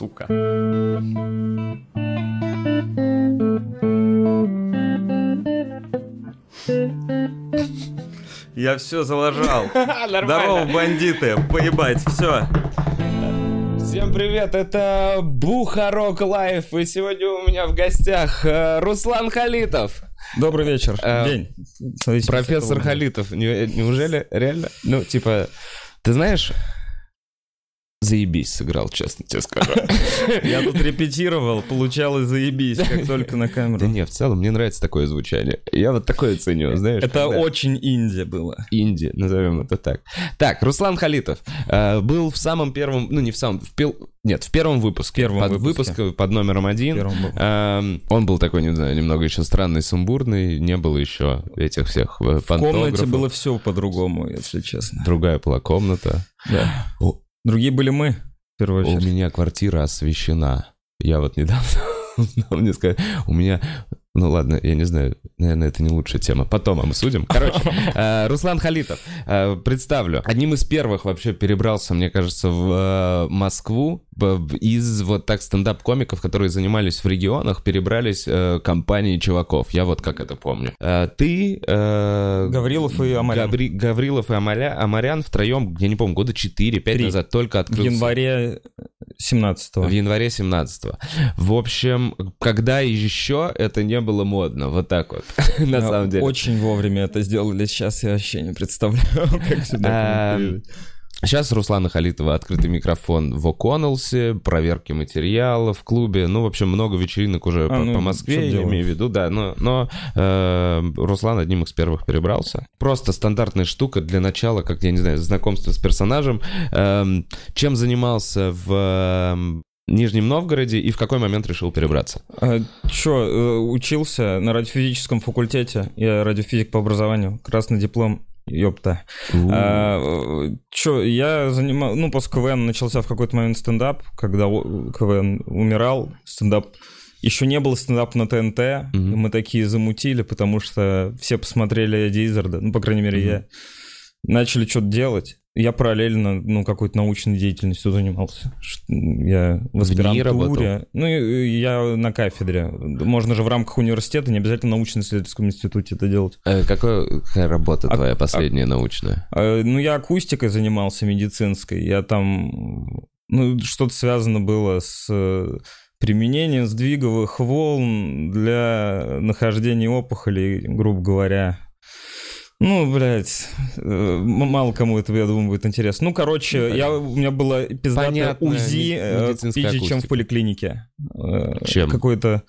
сука. Я все залажал. Здорово, бандиты, поебать, все. Всем привет, это Бухарог Live, и сегодня у меня в гостях э, Руслан Халитов. Добрый вечер. Э, День. Профессор Халитов. Не- Неужели реально? Ну, типа, ты знаешь, заебись сыграл, честно тебе скажу. Я тут репетировал, получалось заебись, как только на Да камеру. не, в целом мне нравится такое звучание. Я вот такое ценю, знаешь. Это очень инди было. Инди, назовем это так. Так, Руслан Халитов э, был в самом первом, ну не в самом, в пел- нет, в первом выпуске. первом под выпуске. выпуске под номером один. Эм, он был такой, не знаю, немного еще странный, сумбурный, не было еще этих всех э, В комнате было все по-другому, если честно. Другая была комната. Да. О. Другие были мы, в первую У очередь. меня квартира освещена. Я вот недавно мне сказали, у меня... Ну ладно, я не знаю, наверное, это не лучшая тема. Потом обсудим. Короче, э, Руслан Халитов, э, представлю. Одним из первых вообще перебрался, мне кажется, в э, Москву из вот так стендап-комиков, которые занимались в регионах, перебрались э, компании чуваков. Я вот как это помню. Э, Ты... э, Гаврилов и Амарян. Габри- Гаврилов и Амаля- Амарян втроем, я не помню, года 4-5 Три. назад только В открылся. январе 17 В январе 17-го. В общем, когда еще это не было модно, вот так вот, на самом деле. Очень вовремя это сделали, сейчас я вообще не представляю, как сюда. Эм, Сейчас Руслана Халитова открытый микрофон в О'Коннелсе, проверки материалов в клубе. Ну, в общем, много вечеринок уже А, по, ну, по Москве, я имею в виду, да. Но, но э, Руслан одним из первых перебрался. Просто стандартная штука для начала, как, я не знаю, знакомство с персонажем. Эм, чем занимался в Нижнем Новгороде и в какой момент решил перебраться? А, Чё, э, учился на радиофизическом факультете. Я радиофизик по образованию. Красный диплом. Ёпта. А, э, чё, я занимал... Ну, после КВН начался в какой-то момент стендап, когда КВН умирал, стендап... Еще не было стендапа на ТНТ, Мгм. мы такие замутили, потому что все посмотрели Эдди Иззарда, ну, по крайней мере, Мгм. я. Начали что-то делать. Я параллельно, ну, какой-то научной деятельностью занимался. Я в аспирантуре. Ну, я на кафедре. Можно же в рамках университета, не обязательно в научно-исследовательском институте это делать. Какой- какая работа А- твоя последняя научная? А, Ну, я акустикой занимался, медицинской. Я там... Ну, что-то связано было с э, применением сдвиговых волн для нахождения опухолей, грубо говоря. Ну, блядь, э, мало кому это, я думаю, будет интересно. Ну, короче, я, у меня было пиздатое УЗИ э, пизже, чем в поликлинике. Э, Чем? Какое-то...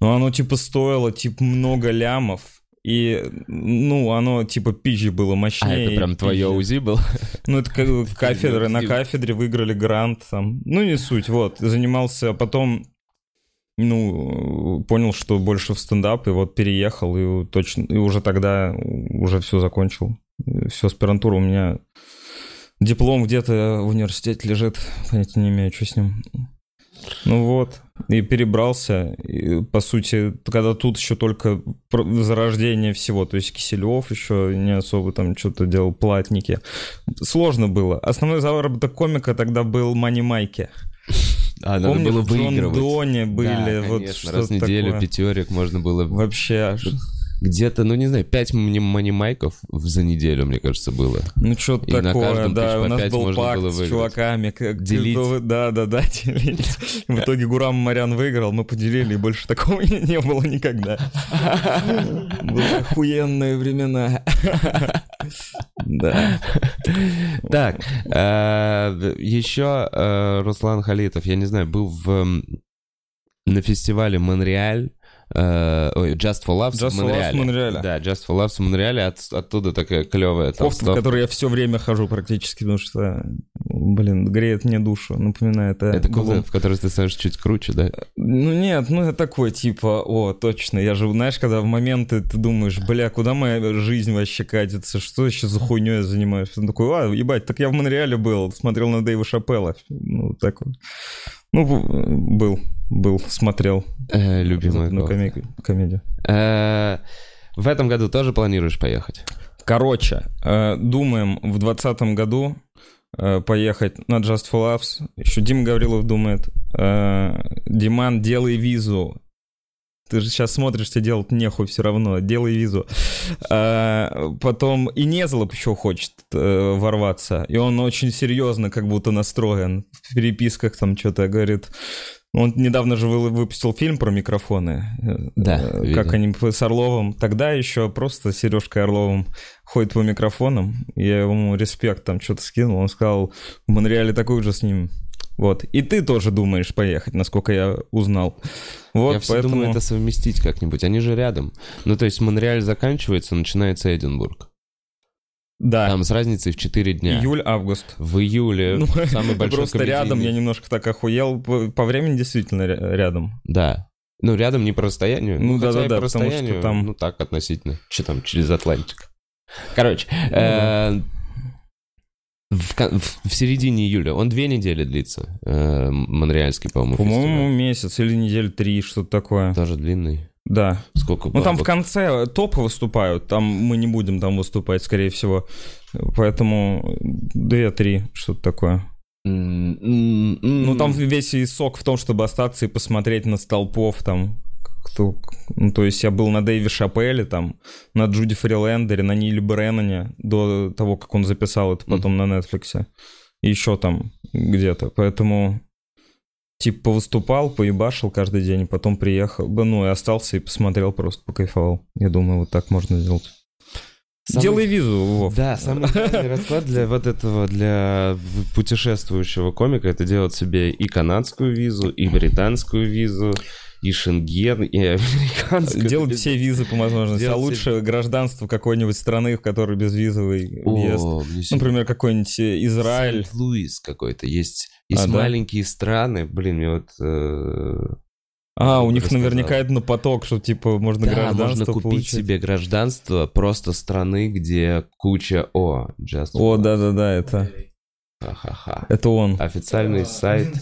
Ну, оно, типа, стоило, типа, много лямов. И, ну, оно, типа, пизже было А мощнее. это прям твое. УЗИ был? Ну, это как кафедра. На кафедре выиграли грант там. Ну, не суть, вот. Занимался, а потом, ну, понял, что больше в стендап, и вот переехал, и точно, и уже тогда уже все закончил. Все, аспирантура у меня... Диплом где-то в университете лежит, понятия не имею, что с ним. Ну вот, и перебрался, и, по сути, когда тут еще только зарождение всего, то есть Киселев еще не особо там что-то делал, платники. Сложно было. Основной заработок комика тогда был Мани Майки. А, надо Помнишь, было в выигрывать. Доне были, Да, вот конечно, раз в неделю такое. пятерик можно было... Вообще, Где-то, ну не знаю, пять манимайков за неделю, мне кажется, было. ну что-то И такое, да, у нас был пакт с чуваками. Как, Делить. Да, да, да, делить. В итоге Гурам Марян выиграл, мы поделили, и больше такого не, не было никогда. Были охуенные времена. Да. Так, э, еще э, Руслан Халитов, я не знаю, был в, на фестивале Монреаль, ой, Just for Laughs Just в for Монреале. в Монреале. Да, Just for Laughs в Монреале, от- оттуда такая клевая Кофта, в которой я все время хожу практически, потому что, блин, греет мне душу, напоминает. Это кофта, в которой ты становишься чуть круче, да? Ну нет, ну это такой типа, о, точно, я же, знаешь, когда в моменты ты думаешь, бля, куда моя жизнь вообще катится, что еще за хуйней я занимаюсь? Он такой, а, ебать, так я в Монреале был, смотрел на Дэйва Шапелла, ну так вот. Ну, был, был, смотрел Э, любимая на кофта. коме- комедию. Э, В этом году тоже планируешь поехать? Короче, э, думаем в двадцатом году э, поехать на Just for Laughs. Еще Дима Гаврилов думает, э, Диман, делай визу. Ты же сейчас смотришь, тебе делать нехуй все равно, делай визу. А, потом и Незлоб еще хочет э, ворваться, и он очень серьезно как будто настроен. В переписках там что-то говорит, он недавно же выпустил фильм про микрофоны. Да. Э, как они с Орловым. Тогда еще просто Сережкой Орловым ходит по микрофонам. Я ему респект там что-то скинул. Он сказал, в Монреале такой же с ним. Вот. И ты тоже думаешь поехать, насколько я узнал. Вот, я все поэтому... думаю это совместить как-нибудь. Они же рядом. Ну, то есть Монреаль заканчивается, начинается Эдинбург. Да. Там с разницей в 4 дня. Июль-август. В июле ну, самый большой Просто комедийный... рядом, я немножко так охуел. По, по времени действительно рядом. Да. Ну, рядом не по расстоянию. Ну, да-да-да, потому что там... Ну, так, относительно. Что там, через Атлантик. Короче, ну э, в, в, в середине июля. Он две недели длится. Э, Монреальский, по-моему, По-моему, месяц или недель три, что-то такое. Тоже длинный. Да. Сколько Ну, там в конце топы выступают, там мы не будем там выступать, скорее всего. Поэтому 2-3, что-то такое. Ну, там весь и сок в том, чтобы остаться и посмотреть на столпов, там, кто... Ну, то есть я был на Дэйви Шапеле, там, на Джуди Фрилендере, на Ниле Бреннане, до того, как он записал это потом mm. на Нетфликсе. И еще там где-то. Поэтому типа выступал, поебашил каждый день, потом приехал, ну и остался и посмотрел, просто покайфовал. Я думаю, вот так можно сделать. Самый... Делай визу, Вов. Да, самый главный расклад для вот этого, для путешествующего комика, это делать себе и канадскую визу, и британскую визу, и Шенген, и американскую. Делать все визы по возможности. Делать а лучше все... гражданство какой-нибудь страны, в которой безвизовый въезд. Например, какой-нибудь Израиль. Сент-Луис какой-то. Есть, есть а, маленькие да? страны. Блин, мне вот... Э... А, у них рассказал. наверняка это на поток, что типа можно да, гражданство можно купить получить. себе гражданство просто страны, где куча... О, Just О, да-да-да, это... Ха-ха-ха. Это он. Официальный сайт.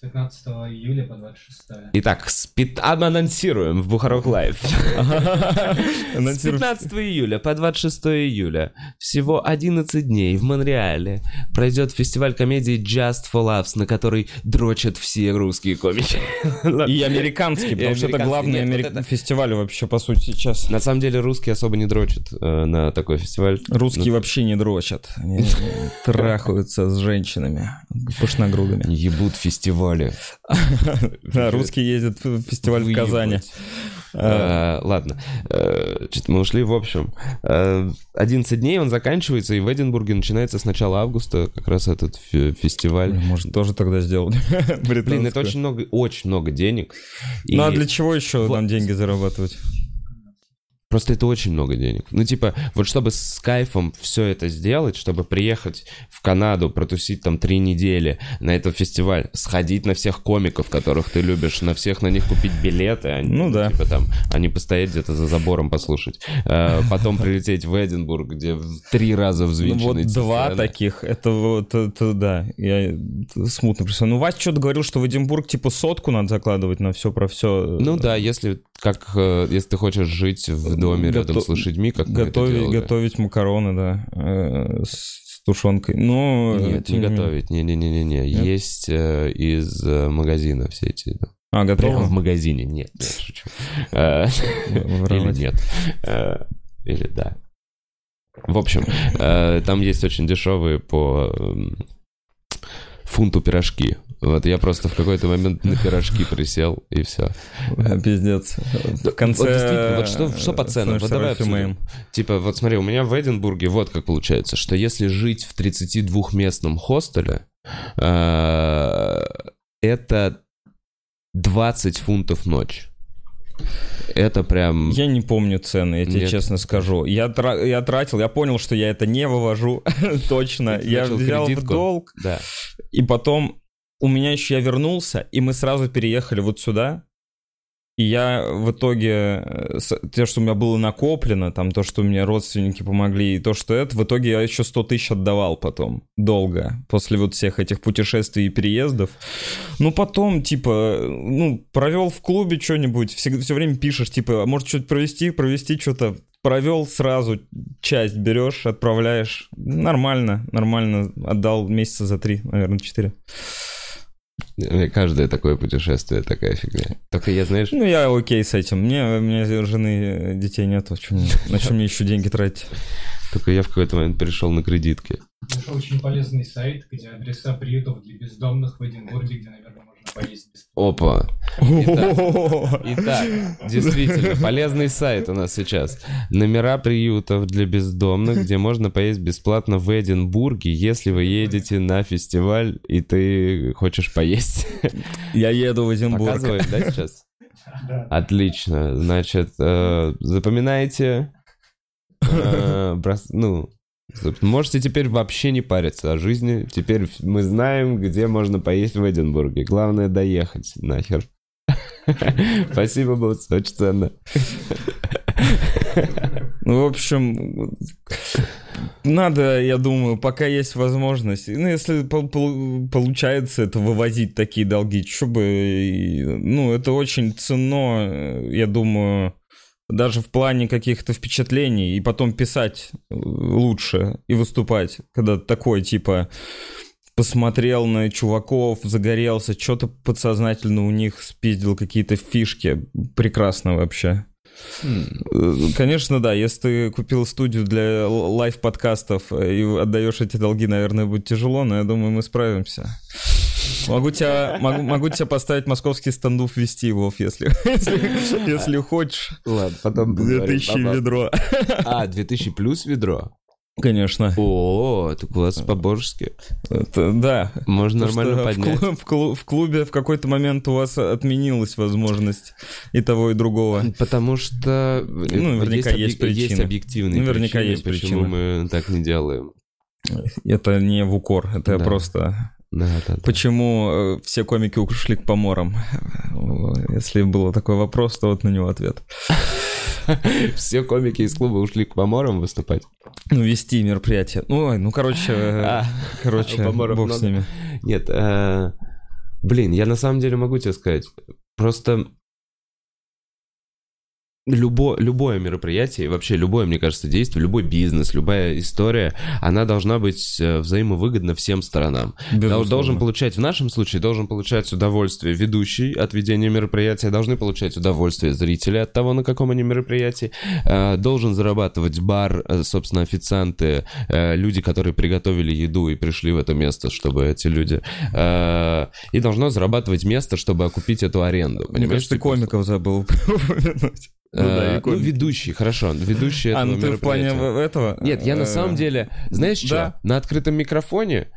Дней. 15 июля по 26. Итак, спит... анонсируем в Бухарок Лайв. С 15 июля по 26 июля всего 11 дней в Монреале пройдет фестиваль комедии Just for Laughs, на который дрочат все русские комики. И американские, потому что это главный фестиваль вообще, по сути, сейчас. На самом деле русские особо не дрочат э, на такой фестиваль. Русские вообще не дрочат. Они трахаются с женщинами пышногрудыми. Ебут фестиваль фестивале. Да, русские ездят в фестиваль в Казани. А, ладно, э, что-то мы ушли. В общем, 11 э, дней он заканчивается, и в Эдинбурге начинается с начала августа как раз этот фестиваль. Может, тоже тогда сделать Блин, это очень много, очень много денег. Ну а для чего еще нам деньги зарабатывать? Просто это очень много денег. Ну, типа, вот чтобы с кайфом все это сделать, чтобы приехать в Канаду, протусить там три недели на этот фестиваль, сходить на всех комиков, которых ты любишь, на всех на них купить билеты, а ну да. Типа там, а не постоять где-то за забором послушать. А, потом прилететь в Эдинбург, где в три раза взвинченный Ну, вот два таких, это вот, это, да, я смутно представляю. Ну, Вася что-то говорил, что в Эдинбург, типа, сотку надо закладывать на все про все. Ну да, если как, э, если ты хочешь жить в доме рядом с лошадьми, как готовить, мы это готовить макароны, да, э, с тушенкой. Но нет, не готовить, не, не, не, не, не. Есть э, из э, магазина все эти. Да. А, готово? Прямо в магазине, нет, шучу. Э, или нет, э, или да. В общем, там есть очень дешевые по фунту пирожки. Вот я просто в какой-то момент на пирожки присел, и все. Пиздец. В конце... Вот действительно, вот что, что по ценам? Вот давай обсудим. Типа, вот смотри, у меня в Эдинбурге вот как получается, что если жить в 32-местном хостеле, э, это 20 фунтов ночь. Это прям... Я не помню цены, я тебе Нет. честно скажу. Я, тра- я тратил, я понял, что я это не вывожу точно. Я взял кредитку. в долг. Да. И потом у меня еще я вернулся, и мы сразу переехали вот сюда. И я в итоге, э, то, что у меня было накоплено, там то, что мне родственники помогли, и то, что это, в итоге я еще 100 тысяч отдавал потом, долго, после вот всех этих путешествий и переездов. Ну, потом, типа, ну, провел в клубе что-нибудь, все, все время пишешь, типа, а может что-то провести, провести что-то, провел сразу часть, берешь, отправляешь. Нормально, нормально. Отдал месяца за три, наверное, четыре. Каждое такое путешествие такая фигня. Только я, знаешь... Ну, я окей с этим. Мне, у меня жены, детей нет. Чем, на чем мне еще деньги тратить? Только я в какой-то момент перешел на кредитки. Нашел очень полезный сайт, где адреса приютов для бездомных в Эдинбурге, где, наверное, поесть бесплатно. Опа. Итак, итак, действительно, полезный сайт у нас сейчас. Номера приютов для бездомных, где можно поесть бесплатно в Эдинбурге, если вы едете на фестиваль и ты хочешь поесть. Я еду в Эдинбург. Показываем, да, сейчас? Отлично. Значит, э, запоминайте. э, Ну, можете теперь вообще не париться о жизни. Теперь мы знаем, где можно поесть в Эдинбурге. Главное доехать нахер. Спасибо, босс, очень ценно. Ну, в общем, надо, я думаю, пока есть возможность. Ну, если пол- пол- получается это вывозить такие долги, что бы... и- Ну, это очень ценно, я думаю, даже в плане каких-то впечатлений. И потом писать э, лучше и выступать, когда такой, типа посмотрел на чуваков, загорелся, что-то подсознательно у них спиздил какие-то фишки. Прекрасно вообще. Э, Конечно, да. Если ты купил студию для лайв-подкастов э, и отдаешь эти долги, наверное, будет тяжело, но я думаю, мы справимся. Могу тебя, могу, могу тебя поставить московский стендуп вести, Вов, если, если, если хочешь. Ладно, потом 2000 ведро. А, 2000 плюс ведро? Конечно. О, так у вас по-божески. Да. Можно Потому нормально что в поднять. клу- В, клу- в клубе в какой-то момент у вас отменилась возможность и того, и другого. Потому что Ну, наверняка есть объек- причины. есть объективные Наверняка причины, есть почему причины. мы так не делаем. Это не в укор, это Да. просто... Да, да, да. Почему э, все комики ушли к поморам? Если был такой вопрос, то вот на него ответ. Все комики из клуба ушли к поморам выступать. Ну, вести мероприятие. Ну, ой, ну, короче, А, короче, бог с ними. Нет, э, блин, я на самом деле могу тебе сказать, просто любо, любое мероприятие, вообще любое, мне кажется, действие, любой бизнес, любая история, она должна быть э, взаимовыгодна всем сторонам. Безусловно. Должен получать, в нашем случае, должен получать удовольствие ведущий от ведения мероприятия, должны получать удовольствие зрители от того, на каком они мероприятии, Э, должен зарабатывать бар, э, собственно, официанты, люди, которые приготовили еду и пришли в это место, чтобы эти люди... И должно зарабатывать место, чтобы окупить эту аренду. Мне понимаешь? кажется, ты комиков забыл упомянуть. Э, Ну да, и Ну, ведущий, хорошо, ведущий А, этого ну ты в плане этого? Нет, я на Э, самом деле, знаешь что? На открытом микрофоне э,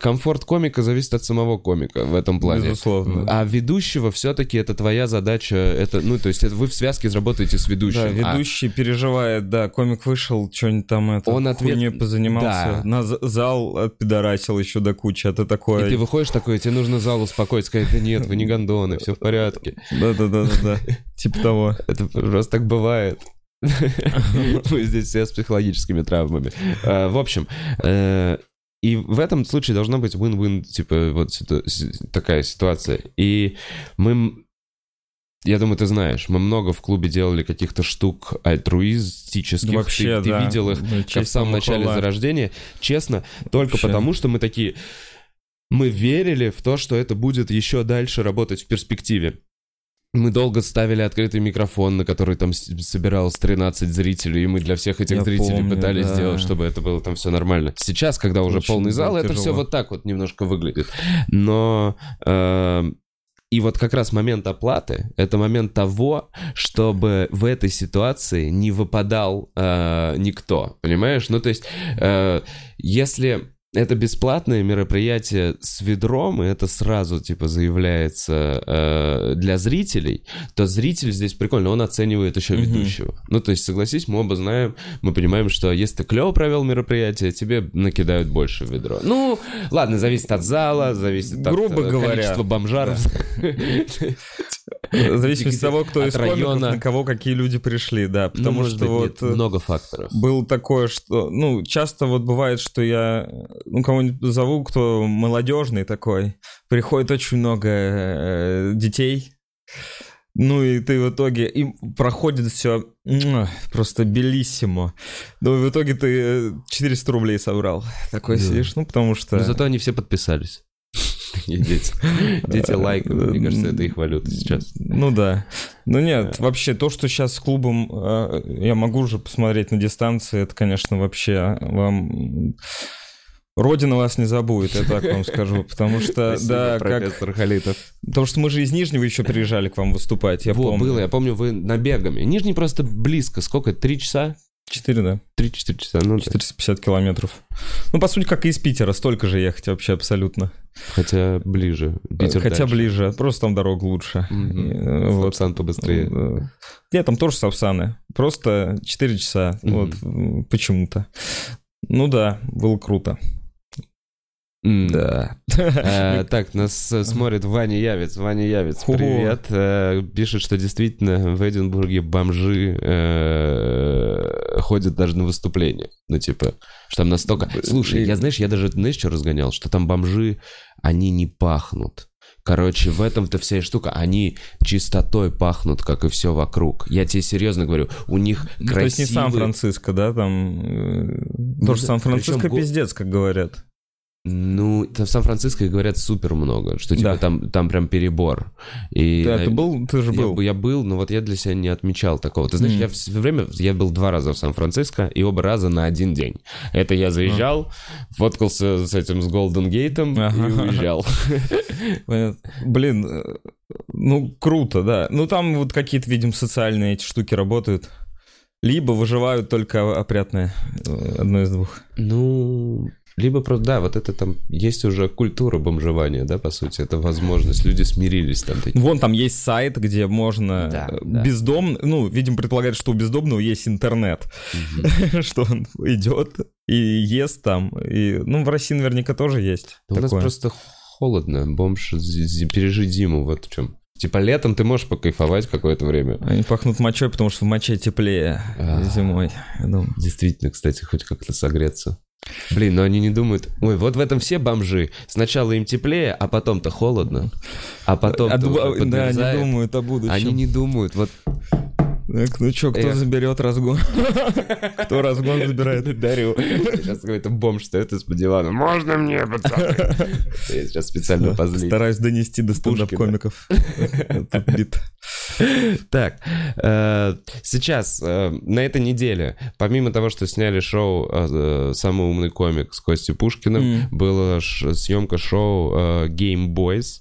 комфорт комика зависит от самого комика в этом плане. Безусловно. А ведущего все-таки это твоя задача, это, ну, то есть это вы в связке заработаете с ведущим. Да, А ведущий переживает, да, комик вышел, что-нибудь там это, Он ответ- хуйней позанимался, Да. на за- зал отпидорасил еще до кучи, а ты такой... и ты выходишь такой, тебе нужно зал успокоить, сказать, да нет, вы не гондоны, все в порядке. Да-да-да-да, типа того. Это просто так бывает. Мы здесь все с психологическими травмами. А, В общем, э, и в этом случае должна быть win-win, типа, вот такая ситуация. И мы... Я думаю, ты знаешь, мы много в клубе делали каких-то штук альтруистических. Вообще, ты, ты да. видел их Ну, как в самом начале хвала. зарождения. Честно, только Вообще. потому, что мы такие... Мы верили в то, что это будет еще дальше работать в перспективе. Мы долго ставили открытый микрофон, на который там собиралось 13 зрителей, и мы для всех этих Я зрителей помню, пытались да. сделать, чтобы это было там все нормально. Сейчас, когда уже Очень полный зал, это все вот так вот немножко выглядит. Но... э, и вот как раз момент оплаты — это момент того, чтобы в этой ситуации не выпадал э, никто, понимаешь? Ну, то есть, э, если это бесплатное мероприятие с ведром, и это сразу, типа, заявляется э, для зрителей, то зритель здесь прикольно, он оценивает еще Мгм. ведущего. Ну, то есть, согласись, мы оба знаем, мы понимаем, что если ты клево провел мероприятие, тебе накидают больше в ведро. Ну, ладно, зависит от зала, зависит Грубо от э, говоря. количества бомжаров. В зависимости от того, кто из комиков, на кого какие люди пришли, да. Ну, Потому что вот... э, много факторов. Было такое, что, ну, часто вот бывает, что я, ну, кого-нибудь зову, кто молодежный такой, приходит очень много э, детей, Ну и ты в итоге, и проходит все просто белиссимо. Ну и в итоге ты 400 рублей собрал. Такой Да. сидишь, ну потому что... Но зато они все подписались. Такие дети. Дети лайкают. Мне кажется, это их валюта сейчас. Ну да. Ну нет, вообще то, что сейчас с клубом э, я могу уже посмотреть на дистанции, это, конечно, вообще вам... Родина вас не забудет, я так вам скажу, потому что, Спасибо, да, как... Халитов. Потому что мы же из Нижнего еще приезжали к вам выступать, я Во, помню. было, я помню, вы набегами. Нижний просто близко. Сколько? Три часа? Четыре, да. Три-четыре часа. Ну, да. 450 километров. Ну, по сути, как и из Питера, столько же ехать вообще абсолютно. хотя ближе. Питер Хотя дальше. ближе, просто там дорога лучше. Мгм. И, э, вот. Сапсан побыстрее. Э, Нет, там тоже сапсаны. Просто 4 часа. Мгм. Вот почему-то. Ну да, было круто. М. Да. Э, Так, нас э, смотрит Ваня Явец. Ваня Явец, привет. Э, Пишет, что действительно в Эдинбурге бомжи э, ходят даже на выступления. Ну, типа, что там настолько... Слушай, я, знаешь, я даже, знаешь, что разгонял? Что там бомжи, они не пахнут. Короче, в этом-то вся штука. Они чистотой пахнут, как и все вокруг. Я тебе серьезно говорю, у них Ну, То есть не. Сан-Франциско, да, там... э, Тоже да, Сан-Франциско причем пиздец, как говорят. Ну, в Сан-Франциско говорят супер много, что типа Да. там, там прям перебор. И, Да, на- ты был, ты же Я, был. бы- я был, но вот я для себя не отмечал такого. Ты знаешь, Мгм. я все время, я был два раза в Сан-Франциско, и оба раза на один день. Это я заезжал, фоткался с этим, с Голден Гейтом и Ага. уезжал. Понятно. Блин, э, ну круто, да. Ну там вот какие-то, видим, социальные эти штуки работают. Либо выживают только опрятные. Э, Одно из двух. Ну, либо просто, да, вот это там, есть уже культура бомжевания, да, по сути, это возможность, люди смирились там. такие. Вон там есть сайт, где можно Да, э, да. бездом... Ну, видимо, предполагает, что у бездомного есть интернет. Что он идет и ест там. И, ну, в России наверняка тоже есть У нас просто холодно, бомж, зи- зи- пережи зиму, вот в чем. Типа летом ты можешь покайфовать какое-то время. Они пахнут мочой, потому что в моче теплее А. зимой, я думаю. Действительно, кстати, хоть как-то согреться. Блин, но они не думают... Ой, вот в этом все бомжи. Сначала им теплее, а потом-то холодно. А потом А да, не думают о будущем. Они не думают, вот... Так, ну чё, кто Эх. заберет разгон? Кто разгон забирает? Дарю. Сейчас какой-то бомж стоит из-под дивана. Можно мне, пацаны? Я сейчас специально позлить. Стараюсь донести до стендап-комиков. Так, э, сейчас, э, на этой неделе, помимо того, что сняли шоу э, «Самый умный комик» с Костей Пушкиным, была съемка шоу Game Boys,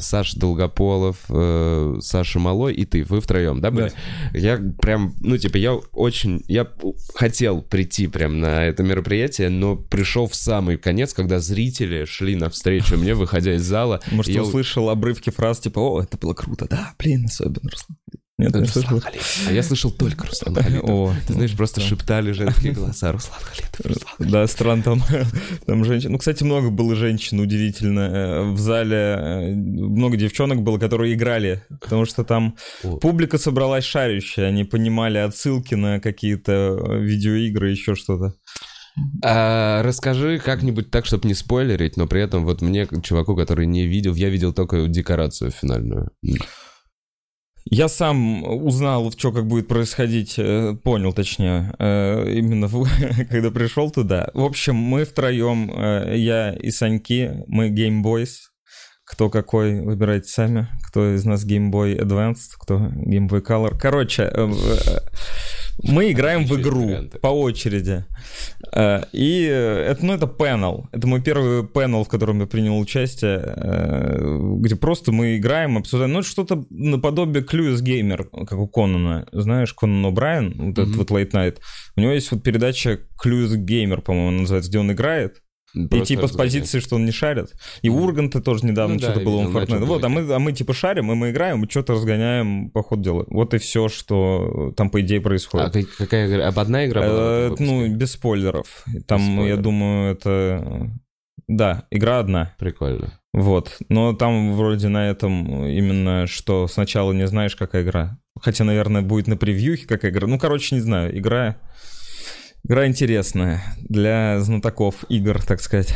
Саша Долгополов, Саша Малой и ты, вы втроем, да, были? Я прям, ну, типа, я очень, я хотел прийти прям на это мероприятие, но пришел в самый конец, когда зрители шли навстречу мне, выходя из зала. Может, я услышал обрывки фраз типа «О, это было круто». Да, блин, особенно, Руслан. Нет, не слышал? А я слышал только Руслан Халитов. О, Ты знаешь, просто шептали женские голоса. Руслан Халитов, Руслан Халитов. Да, стран там, там женщин. Ну, кстати, много было женщин, удивительно. Э, В зале э, много девчонок было, которые играли, потому что там публика собралась шарящая, они понимали отсылки на какие-то э, видеоигры, еще что-то. А, расскажи как-нибудь так, чтобы не спойлерить, но при этом вот мне, чуваку, который не видел, я видел только декорацию финальную. Я сам узнал, что как будет происходить, э, понял точнее, э, именно когда пришел туда. В общем, мы втроем, э, я и Саньки, мы Boys. Кто какой, выбирайте сами. Кто из нас Game Boy Advanced, кто Game Boy Color. Короче, мы играем в игру по очереди. Э, И это, ну, это панел. Это мой первый панел, в котором я принял участие, э, где просто мы играем, обсуждаем. Ну, что-то наподобие Clueless Gamer, как у Конана. Знаешь, Конан О'Брайен, вот этот Мгм. вот Late Night. У него есть вот передача Clueless Gamer, по-моему, называется, где он играет. И типа с позиции, что он не шарит. И у Урганта тоже недавно Ну да, что-то я было он Fortnite. Вот, а мы, а мы типа шарим, и мы играем, и что-то разгоняем по ходу дела. Вот и все, что там, по идее, А происходит. как- какая игра? Об одна игра была? Э, ну, без спойлеров. Там, я думаю, это... Да, игра одна. Прикольно. Вот. Но там вроде на этом именно, что сначала не знаешь, какая игра. Хотя, наверное, будет на превьюхе какая игра. Ну, короче, не знаю. Игра... Игра интересная для знатоков игр, так сказать.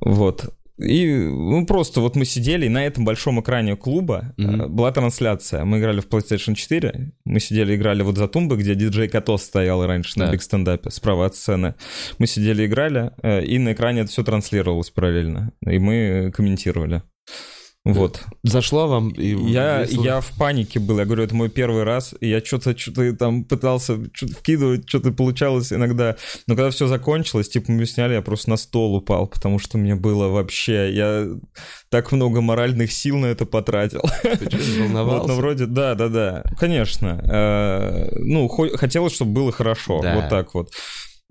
Вот. и ну просто вот мы сидели, и на этом большом экране клуба э, была трансляция. Мы играли в PlayStation 4, мы сидели, играли вот за тумбой, где диджей Котос стоял раньше на Да. биг стендапе, справа от сцены. Мы сидели, играли, э, и на экране это все транслировалось параллельно, и мы комментировали. Вот. Зашло вам? И Я, весело? я в панике был. Я говорю, это мой первый раз. И я что-то что там пытался что-то вкидывать, что-то получалось иногда. Но когда все закончилось, типа мы сняли, я просто на стол упал, потому что мне было вообще... Я так много моральных сил на это потратил. Ты что, Вот, волновался? ну, вроде, да, да, да. Конечно. Э, Ну, хо- хотелось, чтобы было хорошо. Да. Вот так вот.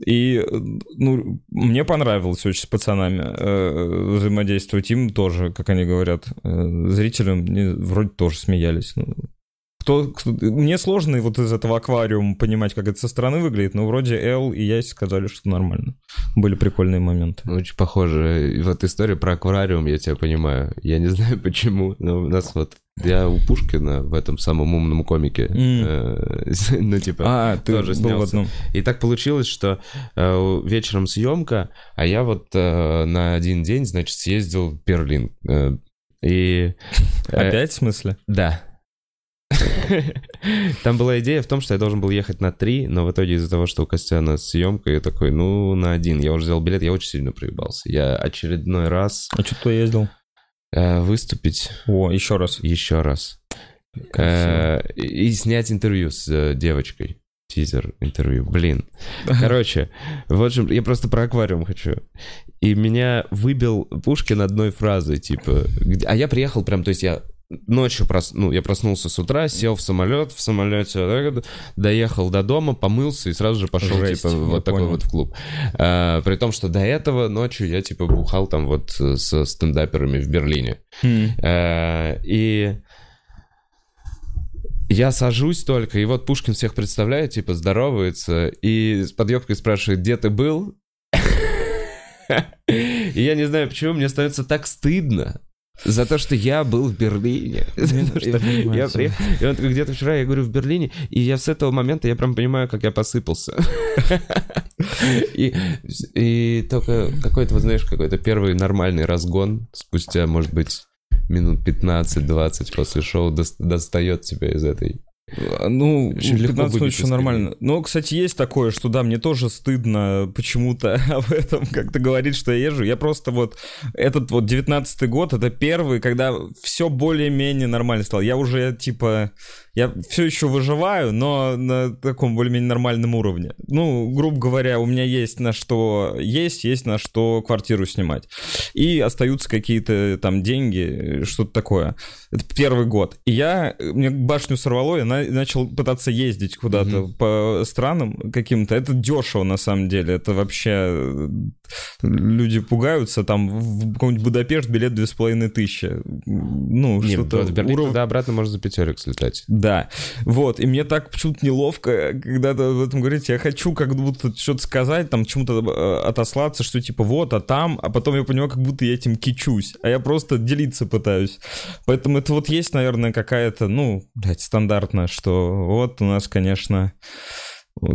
И, э, ну, мне понравилось очень с пацанами э, взаимодействовать. Им тоже, как они говорят, э, зрителям не- вроде тоже смеялись. Ну, кто, кто- мне сложно вот из этого аквариума понимать, как это со стороны выглядит, но вроде Эл и Ясь сказали, что нормально. Были прикольные моменты. Очень похоже. И Вот история про аквариум, я тебя понимаю. Я не знаю почему, но у нас вот... Я у Пушкина в этом самом умном комике, э, ну, типа... А, ты тоже снялся. И так получилось, что э, вечером съемка, а я вот э, на один день, значит, съездил в Берлин. Э, и... Опять в смысле? Да. Там была идея в том, что я должен был ехать на три, но в итоге из-за того, что у Костяна съемка, я такой, ну, на один. Я уже взял билет, я очень сильно проебался. Я очередной раз А что ты ездил? Э, выступить О, еще раз. еще раз. Э, и снять интервью с э, девочкой. Тизер интервью. Блин. Короче, в общем, я просто про аквариум хочу. И меня выбил Пушкин одной фразой, типа... А я приехал прям, то есть я ночью прос... ну, я проснулся с утра, сел в самолет, в самолете доехал до дома, помылся и сразу же пошел, Жесть, типа, вот такой понял. вот в клуб. А, при том, что до этого ночью я, типа, бухал там вот э, со стендаперами в Берлине. Хм. Э, И я сажусь только, и вот Пушкин всех представляет, типа, здоровается, и с подъебкой спрашивает, где ты был? И я не знаю, почему мне становится так стыдно за то, что я был в Берлине. Я приехал, и он такой, где-то вчера, я говорю, в Берлине, и я с этого момента, я прям понимаю, как я посыпался. И, и только какой-то, вот знаешь, какой-то первый нормальный разгон спустя, может быть, минут 15-20 после шоу дос- достает тебя из этой. Ну, Очень легко 15 выбить минут еще нормально. Но, кстати, есть такое, что да, мне тоже стыдно почему-то об этом как-то говорить, что я езжу. Я просто вот... Этот вот 19 год, это первый, когда все более-менее нормально стало. Я уже, типа... Я все еще выживаю, но на таком более-менее нормальном уровне. Ну, грубо говоря, у меня есть на что есть, есть на что квартиру снимать. И остаются какие-то там деньги, что-то такое. Это первый год. И я, мне башню сорвало, я на- начал пытаться ездить куда-то по странам каким-то. Это дешево, на самом деле. Это вообще... э, Люди пугаются. Там в какой-нибудь Будапешт билет две с половиной тысячи. Ну, Не, что-то... уров- туда обратно можно за пятерик слетать. Да, вот, и мне так почему-то неловко, когда ты об этом говорить, я хочу как будто что-то сказать, там, чему-то э, отослаться, что типа вот, а там, а потом я понимаю, как будто я этим кичусь, а я просто делиться пытаюсь. Поэтому это вот есть, наверное, какая-то, ну, блядь, стандартная, что вот у нас, конечно,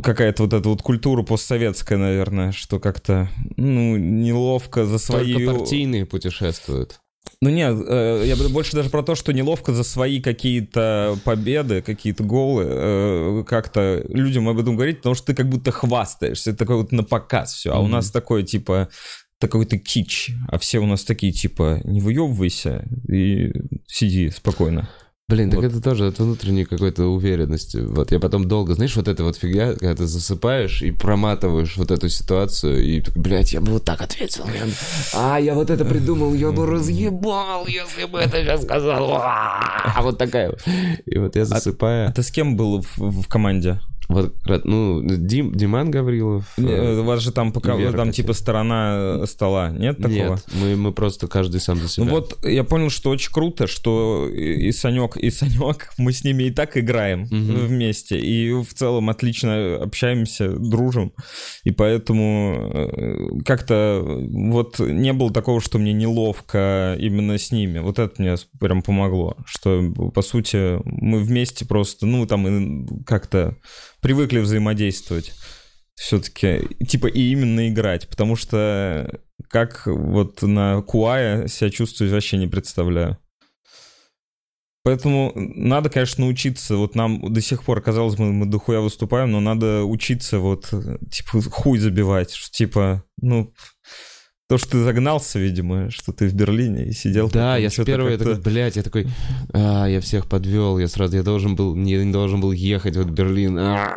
какая-то вот эта вот культура постсоветская, наверное, что как-то, ну, неловко за свои... Только партийные путешествуют. Ну нет, э, я буду больше даже про то, что неловко за свои какие-то победы, какие-то голы э, как-то людям об этом говорить, потому что ты как будто хвастаешься, это такой вот на показ все. А у нас такое типа такой-то кич, а все у нас такие типа не выебывайся и сиди спокойно. Блин, так Вот. это тоже от внутренней какой-то уверенности. Вот я потом долго, знаешь, вот эта вот фигня, когда ты засыпаешь и проматываешь вот эту ситуацию, и блядь, я бы вот так ответил. я А, я вот это придумал, я бы разъебал, если бы это сейчас сказал. А вот такая. вот. И вот я А засыпаю. ты с кем был в, в команде? Вот, ну, Дим, Диман Гаврилов. э, Не, У вас же там, пока, Вера там типа сторона стола, нет такого? Нет, мы, мы просто каждый сам за себя. Ну вот я понял, что очень круто, что и Санек, и Санек, мы с ними и так играем Мгм. вместе, и в целом отлично общаемся, дружим, и поэтому э, как-то вот не было такого, что мне неловко именно с ними. Вот это мне прям помогло, что по сути мы вместе просто, ну там как-то привыкли взаимодействовать. все-таки, типа, и именно играть, потому что как вот на Куае себя чувствовать вообще не представляю. Поэтому надо, конечно, научиться. Вот нам до сих пор, казалось бы, мы дохуя выступаем, но надо учиться вот, типа, хуй забивать. Типа, ну, то, что ты загнался, видимо, что ты в Берлине и сидел. Да, я с первого, я такой, блядь, я такой, а, я всех подвел, я сразу, я должен был, не, не должен был ехать вот в Берлин. А,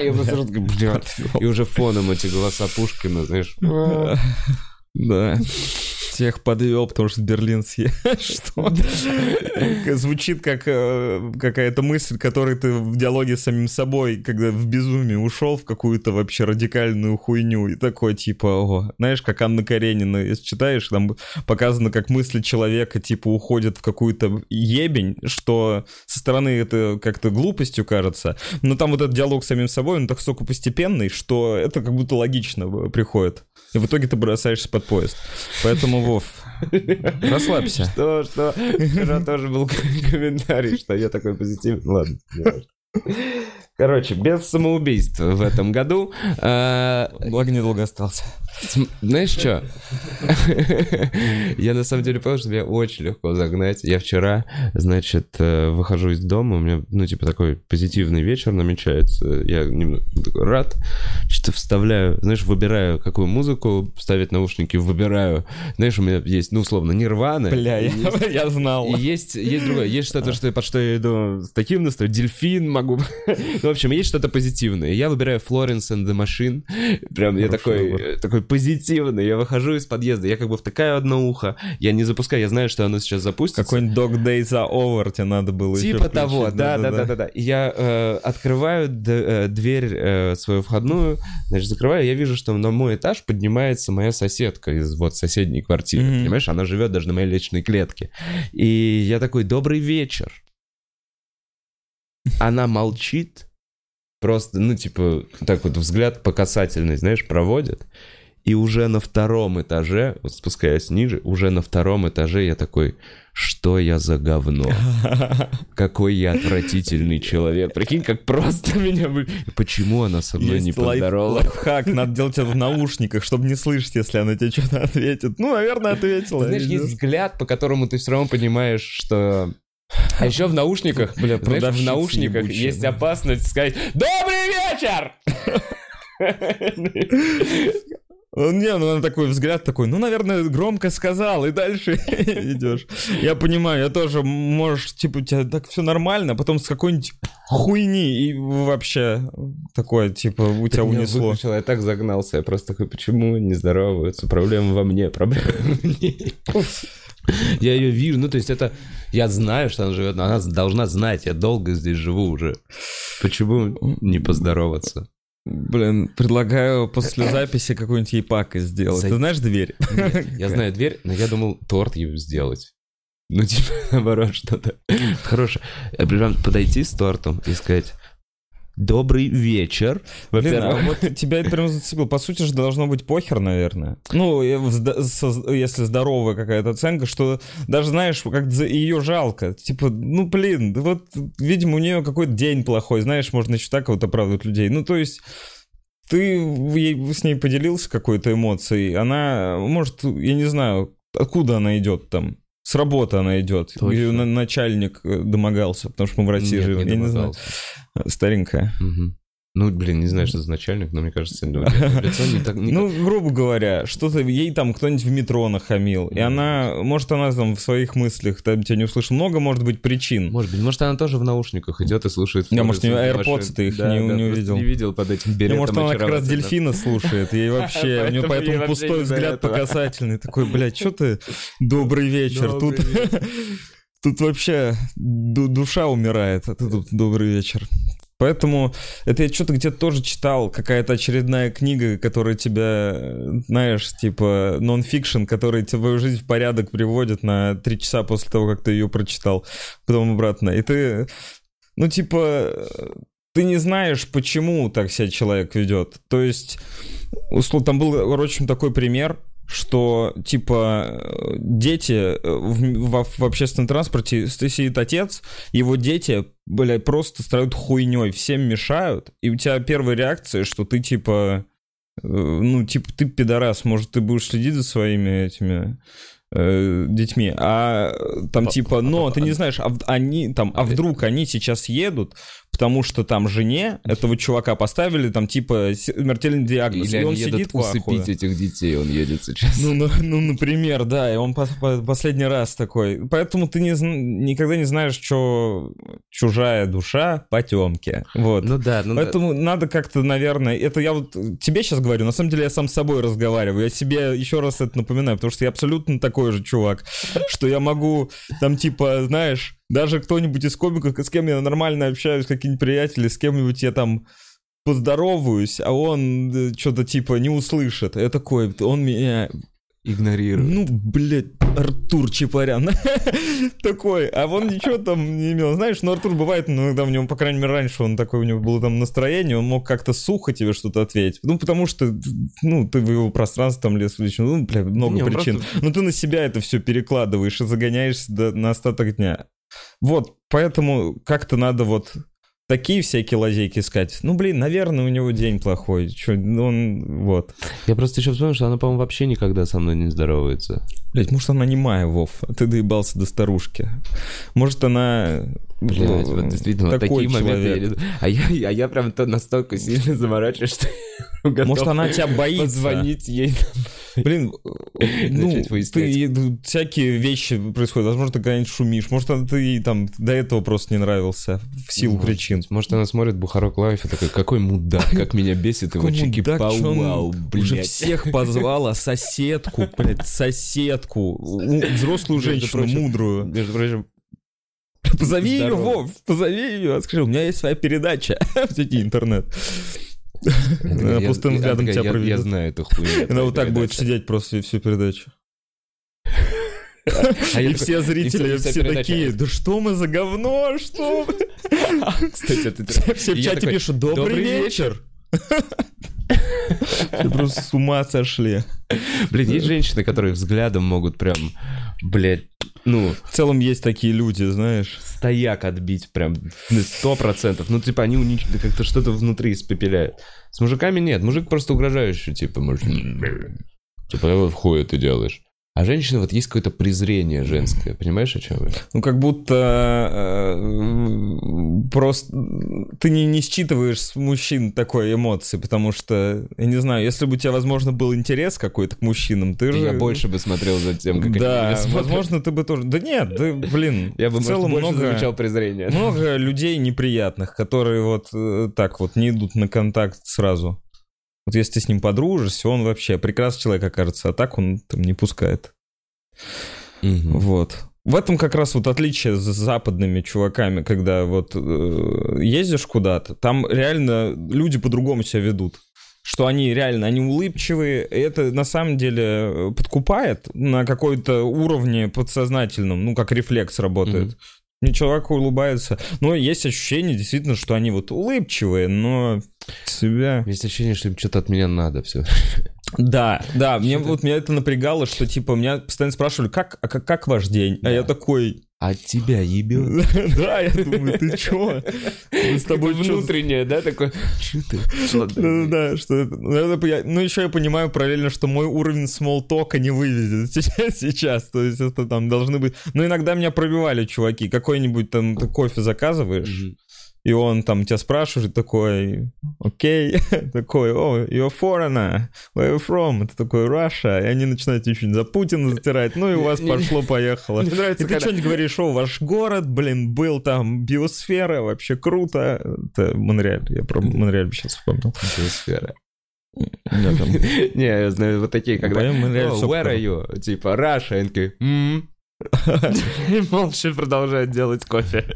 я сразу такой, блядь. И уже фоном эти голоса Пушкина, знаешь. Да. Всех подвел, потому что Берлин. Что? Звучит как э, какая-то мысль, которой ты в диалоге с самим собой, когда в безумие ушел в какую-то вообще радикальную хуйню. И такой типа, ого. Знаешь, как Анна Каренина, если читаешь, там показано, как мысли человека типа уходят в какую-то ебень, что со стороны это как-то глупостью кажется. Но там вот этот диалог с самим собой, он так столько постепенный, что это как будто логично приходит. И в итоге ты бросаешься под поезд. Поэтому, Вов, расслабься. Что, что? Вчера тоже был комментарий, что я такой позитивный. Ладно, Короче, без самоубийств в этом году. А, Благо недолго остался. Знаешь что? Я на самом деле понял, что меня очень легко загнать. Я вчера, значит, э, выхожу из дома, у меня, ну, типа, такой позитивный вечер намечается. Я немного такой рад. Что-то вставляю, знаешь, выбираю, какую музыку ставить наушники, выбираю. Знаешь, у меня есть, ну, условно, нирвана. Бля, я, я знал. И есть, есть другое. Есть что-то, что, под что я иду с таким настроем. Дельфин могу. ну, в общем, есть что-то позитивное. Я выбираю Florence and the Machine. Прям я такой, такой позитивный. Я выхожу из подъезда, я как бы втыкаю одно ухо, я не запускаю, я знаю, что оно сейчас запустится. Какой-нибудь Dog Days are Over тебе надо было Типа того, да, да, да, да, да. Я э, открываю д- э, дверь э, свою входную, значит, закрываю, я вижу, что на мой этаж поднимается моя соседка из вот соседней квартиры, mm-hmm. понимаешь? Она живет даже на моей личной клетке. И я такой, добрый вечер. Она молчит, просто, ну, типа, так вот взгляд по касательной, знаешь, проводит. И уже на втором этаже, вот спускаясь ниже, уже на втором этаже я такой, что я за говно? Какой я отвратительный человек. Прикинь, как просто меня... Почему она со мной Есть не поздоровалась? Лайфхак, надо делать это в наушниках, чтобы не слышать, если она тебе что-то ответит. Ну, наверное, ответила. Знаешь, есть взгляд, по которому ты все равно понимаешь, что а еще в наушниках, бля, знаешь, в наушниках ебучие, есть да. опасность сказать «Добрый вечер!» Не, ну он такой взгляд такой, ну, наверное, громко сказал, и дальше идешь. Я понимаю, я тоже, можешь, типа, у тебя так все нормально, а потом с какой-нибудь хуйни и вообще такое, типа, у тебя унесло. Выключил, я так загнался, я просто такой, почему не здороваются? Проблема во мне, проблема во мне. Я ее вижу, ну, то есть это... Я знаю, что она живет, но она должна знать, я долго здесь живу уже. Почему не поздороваться? Блин, предлагаю после записи какую-нибудь ей пакость сделать. Ты знаешь дверь? Нет, я знаю дверь, но я думал торт ей сделать. Ну, типа, наоборот, что-то хорошее. Прям подойти с тортом и сказать, Добрый вечер. А вот тебя это прям зацепило. По сути же должно быть похер, наверное. Ну, если здоровая какая-то оценка, что даже знаешь, как ее жалко. Типа, ну, блин, вот, видимо, у нее какой-то день плохой. Знаешь, можно еще так вот оправдывать людей. Ну, то есть ты с ней поделился какой-то эмоцией, она, может, я не знаю, откуда она идет там, с работы она идет. Точно. Начальник э, домогался, потому что мы в России Нет, живем. Не я не знаю. Старенькая. Угу. Ну, блин, не знаю, что за начальник, но мне кажется, ну, лицо не так... Не... Ну, грубо говоря, что-то ей там кто-нибудь в метро нахамил, и она, может, она там в своих мыслях там тебя не услышала. Много может быть причин. Может быть, может, она тоже в наушниках идет и слушает. Я, может, у нее AirPods ты их да, не, да, не увидел. Не видел под этим билетом. может, она как раз дельфина слушает, ей вообще, у нее поэтому пустой взгляд показательный. Такой, блядь, что ты, добрый вечер, тут... Тут вообще душа умирает, а ты тут добрый вечер. Поэтому это я что-то где-то тоже читал, какая-то очередная книга, которая тебя, знаешь, типа нон-фикшн, который твою жизнь в порядок приводит на три часа после того, как ты ее прочитал, потом обратно. И ты, ну, типа, ты не знаешь, почему так себя человек ведет. То есть, там был, общем, такой пример, что, типа, дети э, в, в, в общественном транспорте сидит отец, его дети, блядь, просто строят хуйней, всем мешают, и у тебя первая реакция, что ты, типа, э, ну, типа, ты пидорас, может, ты будешь следить за своими этими э, детьми, а там типа, но ты не знаешь, а в- они там, а вдруг они сейчас едут, потому что там жене этого чувака поставили там типа смертельный диагноз, Или и он едут сидит в ахуе. усыпить этих детей, он едет сейчас. Ну, ну, ну, например, да, и он по- по- последний раз такой. Поэтому ты не, никогда не знаешь, что чужая душа потемки. Вот. Ну да, ну да. Поэтому надо как-то, наверное, это я вот тебе сейчас говорю, на самом деле я сам с собой разговариваю, я себе еще раз это напоминаю, потому что я абсолютно такой же чувак, что я могу там типа, знаешь, даже кто-нибудь из комиков, с кем я нормально общаюсь, какие-нибудь приятели, с кем-нибудь я там поздороваюсь, а он что-то типа не услышит. Я такой, он меня Игнорирует. ну, блядь, Артур Чапарян. такой. А он ничего там не имел. Знаешь, ну, Артур бывает, ну, иногда в нем, по крайней мере, раньше он такой, у него было там настроение, он мог как-то сухо тебе что-то ответить. Ну, потому что, ну, ты в его пространство там лез в личную, ну, бля, много Не, причин. просто- Но ты на себя это все перекладываешь и загоняешься до- на остаток дня. Вот, поэтому как-то надо вот такие всякие лазейки искать. Ну, блин, наверное, у него день плохой. Чё, ну, он, вот. Я просто еще вспомнил, что она, по-моему, вообще никогда со мной не здоровается. Блять, может, она не Майя, Вов, а ты доебался до старушки. Может, она... Блять, ну, вот действительно, вот такие моменты. человек. не- А я, а я прям то настолько сильно заморачиваюсь, что готов Может, она тебя боится. позвонить ей. Блин, ну, ты, ну, всякие вещи происходят. Возможно, ты когда-нибудь шумишь. Может, она- ты ей там до этого просто не нравился в силу Может причин. Может, она смотрит Бухарог Live и такой, какой мудак, как меня бесит его он чики-пау-вау, Уже всех позвала, соседку, блядь, соседку, взрослую женщину, мудрую. Между прочим, Позови ее, Здорово. Вов, позови ее. Скажи, у меня есть своя передача в сети интернет. Она пустым взглядом тебя я- Я проведет. знаю эту хуйню. Она вот так будет сидеть просто всю передачу. А И все зрители, все такие, да что мы за говно, что вы?» Кстати, ты... Все в чате пишут, добрый «Добрый вечер. Все просто с ума сошли. Блин, есть женщины, которые взглядом могут прям, блядь, ну, В целом есть такие люди, знаешь. стояк отбить прям на сто процентов. Ну, типа, они унич... как-то что-то внутри испепеляют. С мужиками нет. Мужик просто угрожающий, типа, может... Типа, «А вот хуй ты делаешь. А женщина, вот есть какое-то презрение женское. Понимаешь, о чем я? Ну, как будто э, просто ты не, не считываешь с мужчин такой эмоции, потому что, я не знаю, если бы у тебя, возможно, был интерес какой-то к мужчинам, ты же... Я больше бы смотрел за тем, как они Да, смотрят. возможно, ты бы тоже... Да нет, да, блин, Я бы, в может, целом больше много... замечал презрение. Много людей неприятных, которые вот э, так вот не идут на контакт сразу. Вот если ты с ним подружишься, он вообще прекрасный человек окажется, а так он там не пускает. Мгм. Вот. В этом как раз вот отличие с западными чуваками, когда вот э, ездишь куда-то, там реально люди по-другому себя ведут. Что они реально, они улыбчивые, и это на самом деле э, подкупает на какой-то уровне подсознательном, ну, как рефлекс работает. Мгм. Не человек улыбается. Но есть ощущение действительно, что они вот улыбчивые, но себя... Есть ощущение, что им что-то от меня надо все. Да, да, мне вот меня это напрягало, что типа меня постоянно спрашивали, как, а как, как ваш день? А я такой, А тебя ебет. да, я думаю, ты чё? С тобой чё?» внутреннее, да, такое? Че ты? Что это... Ну, это я- ну, еще я понимаю параллельно, что мой уровень смолтока не вывезет сейчас. То есть это там должны быть... Ну, иногда меня пробивали чуваки. Какой-нибудь там кофе заказываешь, и он там тебя спрашивает, такой, окей, такой, о, you're foreigner, where you from? Это такой, Russia, и они начинают что-нибудь за Путина затирать, ну и у вас пошло-поехало. Мне нравится, И ты что-нибудь говоришь, о, ваш город, блин, был там биосфера, вообще круто. Это Монреаль, я про Монреаль сейчас вспомнил. Биосфера. Не, я знаю, вот такие, когда... Поем Монреаль, «Oh, всё where are you? Типа, Russia. И молча продолжают делать кофе.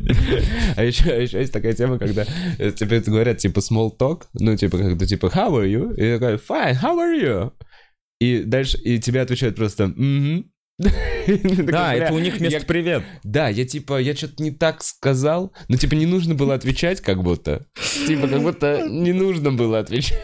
А еще, а еще есть такая тема, когда э, тебе говорят, типа, small talk, ну, типа, когда, типа, how are you? И такой, fine, how are you? И дальше, и тебе отвечают просто, «Мгм». Да, это у них место привет. Да, я типа, я что-то не так сказал, но типа не нужно было отвечать как будто. Типа как будто не нужно было отвечать.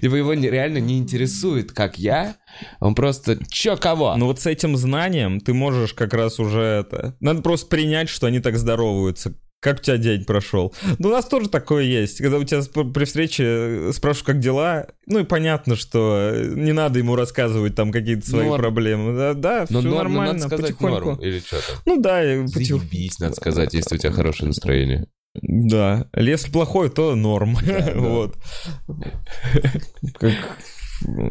Типа его реально не интересует, как я. Он просто, чё, кого? Ну вот с этим знанием ты можешь как раз уже это... Надо просто принять, что они так здороваются. Как у тебя день прошел? Ну, у нас тоже такое есть. Когда у тебя при встрече спрашивают, как дела, ну и понятно, что не надо ему рассказывать там какие-то свои норм. проблемы. Да, да но все норм, нормально, надо сказать потихоньку. Норм, или что там? Ну да, потихоньку. Заебись, надо сказать, если у тебя хорошее настроение. Да, если плохое, то норм. вот.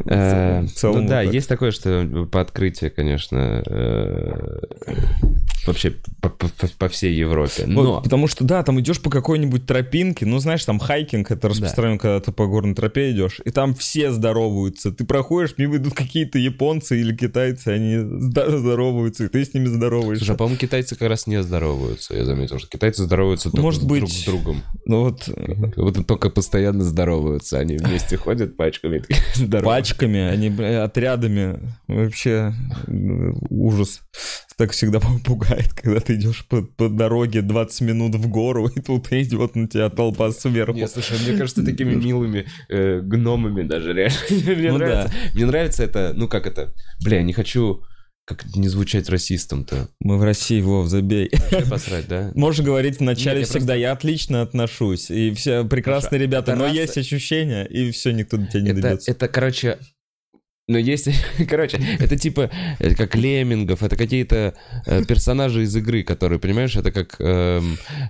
Э, ну да, есть такое, что по открытию, конечно, э, вообще по, всей Европе. Но... потому что, да, там идешь по какой-нибудь тропинке, ну, знаешь, там хайкинг, это распространено, когда ты по горной тропе идешь, и там все здороваются. Ты проходишь, мимо идут какие-то японцы или китайцы, они здороваются, и ты с ними здороваешься. Слушай, а, по-моему, китайцы как раз не здороваются. Я заметил, что китайцы здороваются только Может быть, друг с другом. Ну вот... Вот только постоянно здороваются. Они вместе ходят пачками. Пачками, они отрядами. Вообще ужас. Так всегда пугает, когда ты идешь по, по дороге 20 минут в гору, и тут идет на тебя толпа сверху. Нет, слушай, мне кажется, такими милыми э, гномами даже реально. мне, ну, нравится, да. мне нравится это, ну как это, бля, не хочу как не звучать расистом-то? Мы в России, Вов, забей. Вообще посрать, да? Можно говорить вначале Нет, всегда, просто... я отлично отношусь, и все прекрасные Хорошо. ребята, но раз... есть ощущение, и все, никто до тебя не это, добьется. Это, короче, но есть, короче, это типа э, как леммингов, это какие-то э, персонажи из игры, которые, понимаешь, это как э,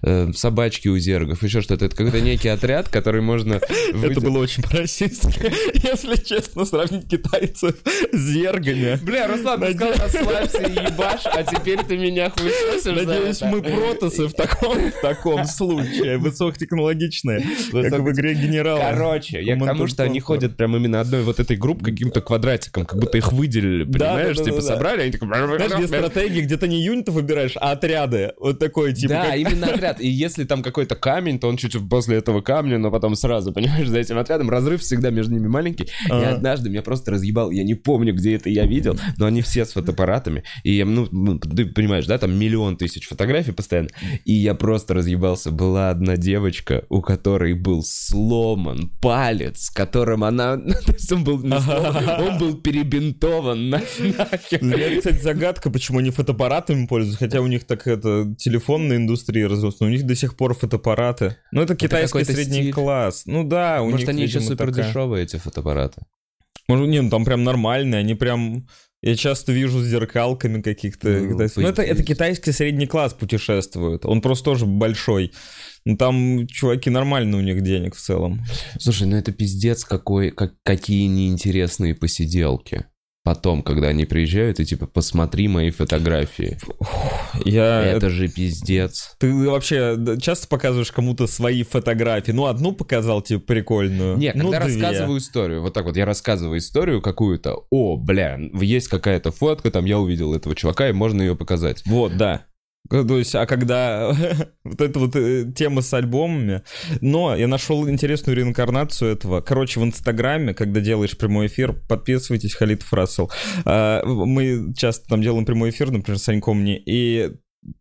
э, собачки у зергов, еще что-то. Это какой-то некий отряд, который можно... Это было очень по-российски, если честно, сравнить китайцев с зергами. Бля, Руслан, ты сказал, расслабься и ебашь, а теперь ты меня хуесосишь Надеюсь, мы протасы в таком, в таком случае, высокотехнологичные, как в игре Генерал. Короче, я к тому, что они ходят прям именно одной вот этой группой каким-то квадратом квадратиком, как будто их выделили, понимаешь? Типа собрали, они такие... Знаешь, где стратегии, где ты не юнитов выбираешь, а отряды. Вот такой, типа... Да, именно отряд. И если там какой-то камень, то он чуть-чуть после этого камня, но потом сразу, понимаешь, за этим отрядом. Разрыв всегда между ними маленький. И однажды меня просто разъебал. Я не помню, где это я видел, но они все с фотоаппаратами. И, ну, ну, ты понимаешь, да, там миллион тысяч фотографий постоянно. И я просто разъебался. Была одна девочка, у которой был сломан палец, которым она... То есть он был не сломан, он был перебинтован на, нахер. Мне, кстати, загадка, почему они фотоаппаратами пользуются, хотя у них так это телефонная индустрия развилась, но у них до сих пор фотоаппараты. Ну, это китайский средний стиль. класс. Ну да, у Может, них, они видимо, еще супер такая... дешевые, эти фотоаппараты. Может, не, ну там прям нормальные, они прям... Я часто вижу с зеркалками каких-то. Ну, ну это, это китайский средний класс путешествует. Он просто тоже большой. Ну, там чуваки нормально у них денег в целом. Слушай, ну это пиздец какой, как, какие неинтересные посиделки. Потом, когда они приезжают, и типа, посмотри мои фотографии. Я... Это же пиздец. Ты вообще часто показываешь кому-то свои фотографии? Ну, одну показал, типа, прикольную. Нет, ну, когда две. рассказываю историю, вот так вот, я рассказываю историю какую-то, о, бля, есть какая-то фотка, там я увидел этого чувака, и можно ее показать. Вот, да. То есть, а когда вот эта вот э, тема с альбомами, но я нашел интересную реинкарнацию этого. Короче, в Инстаграме, когда делаешь прямой эфир, подписывайтесь, Халитов Рассел. А, мы часто там делаем прямой эфир, например, с Саньком мне, и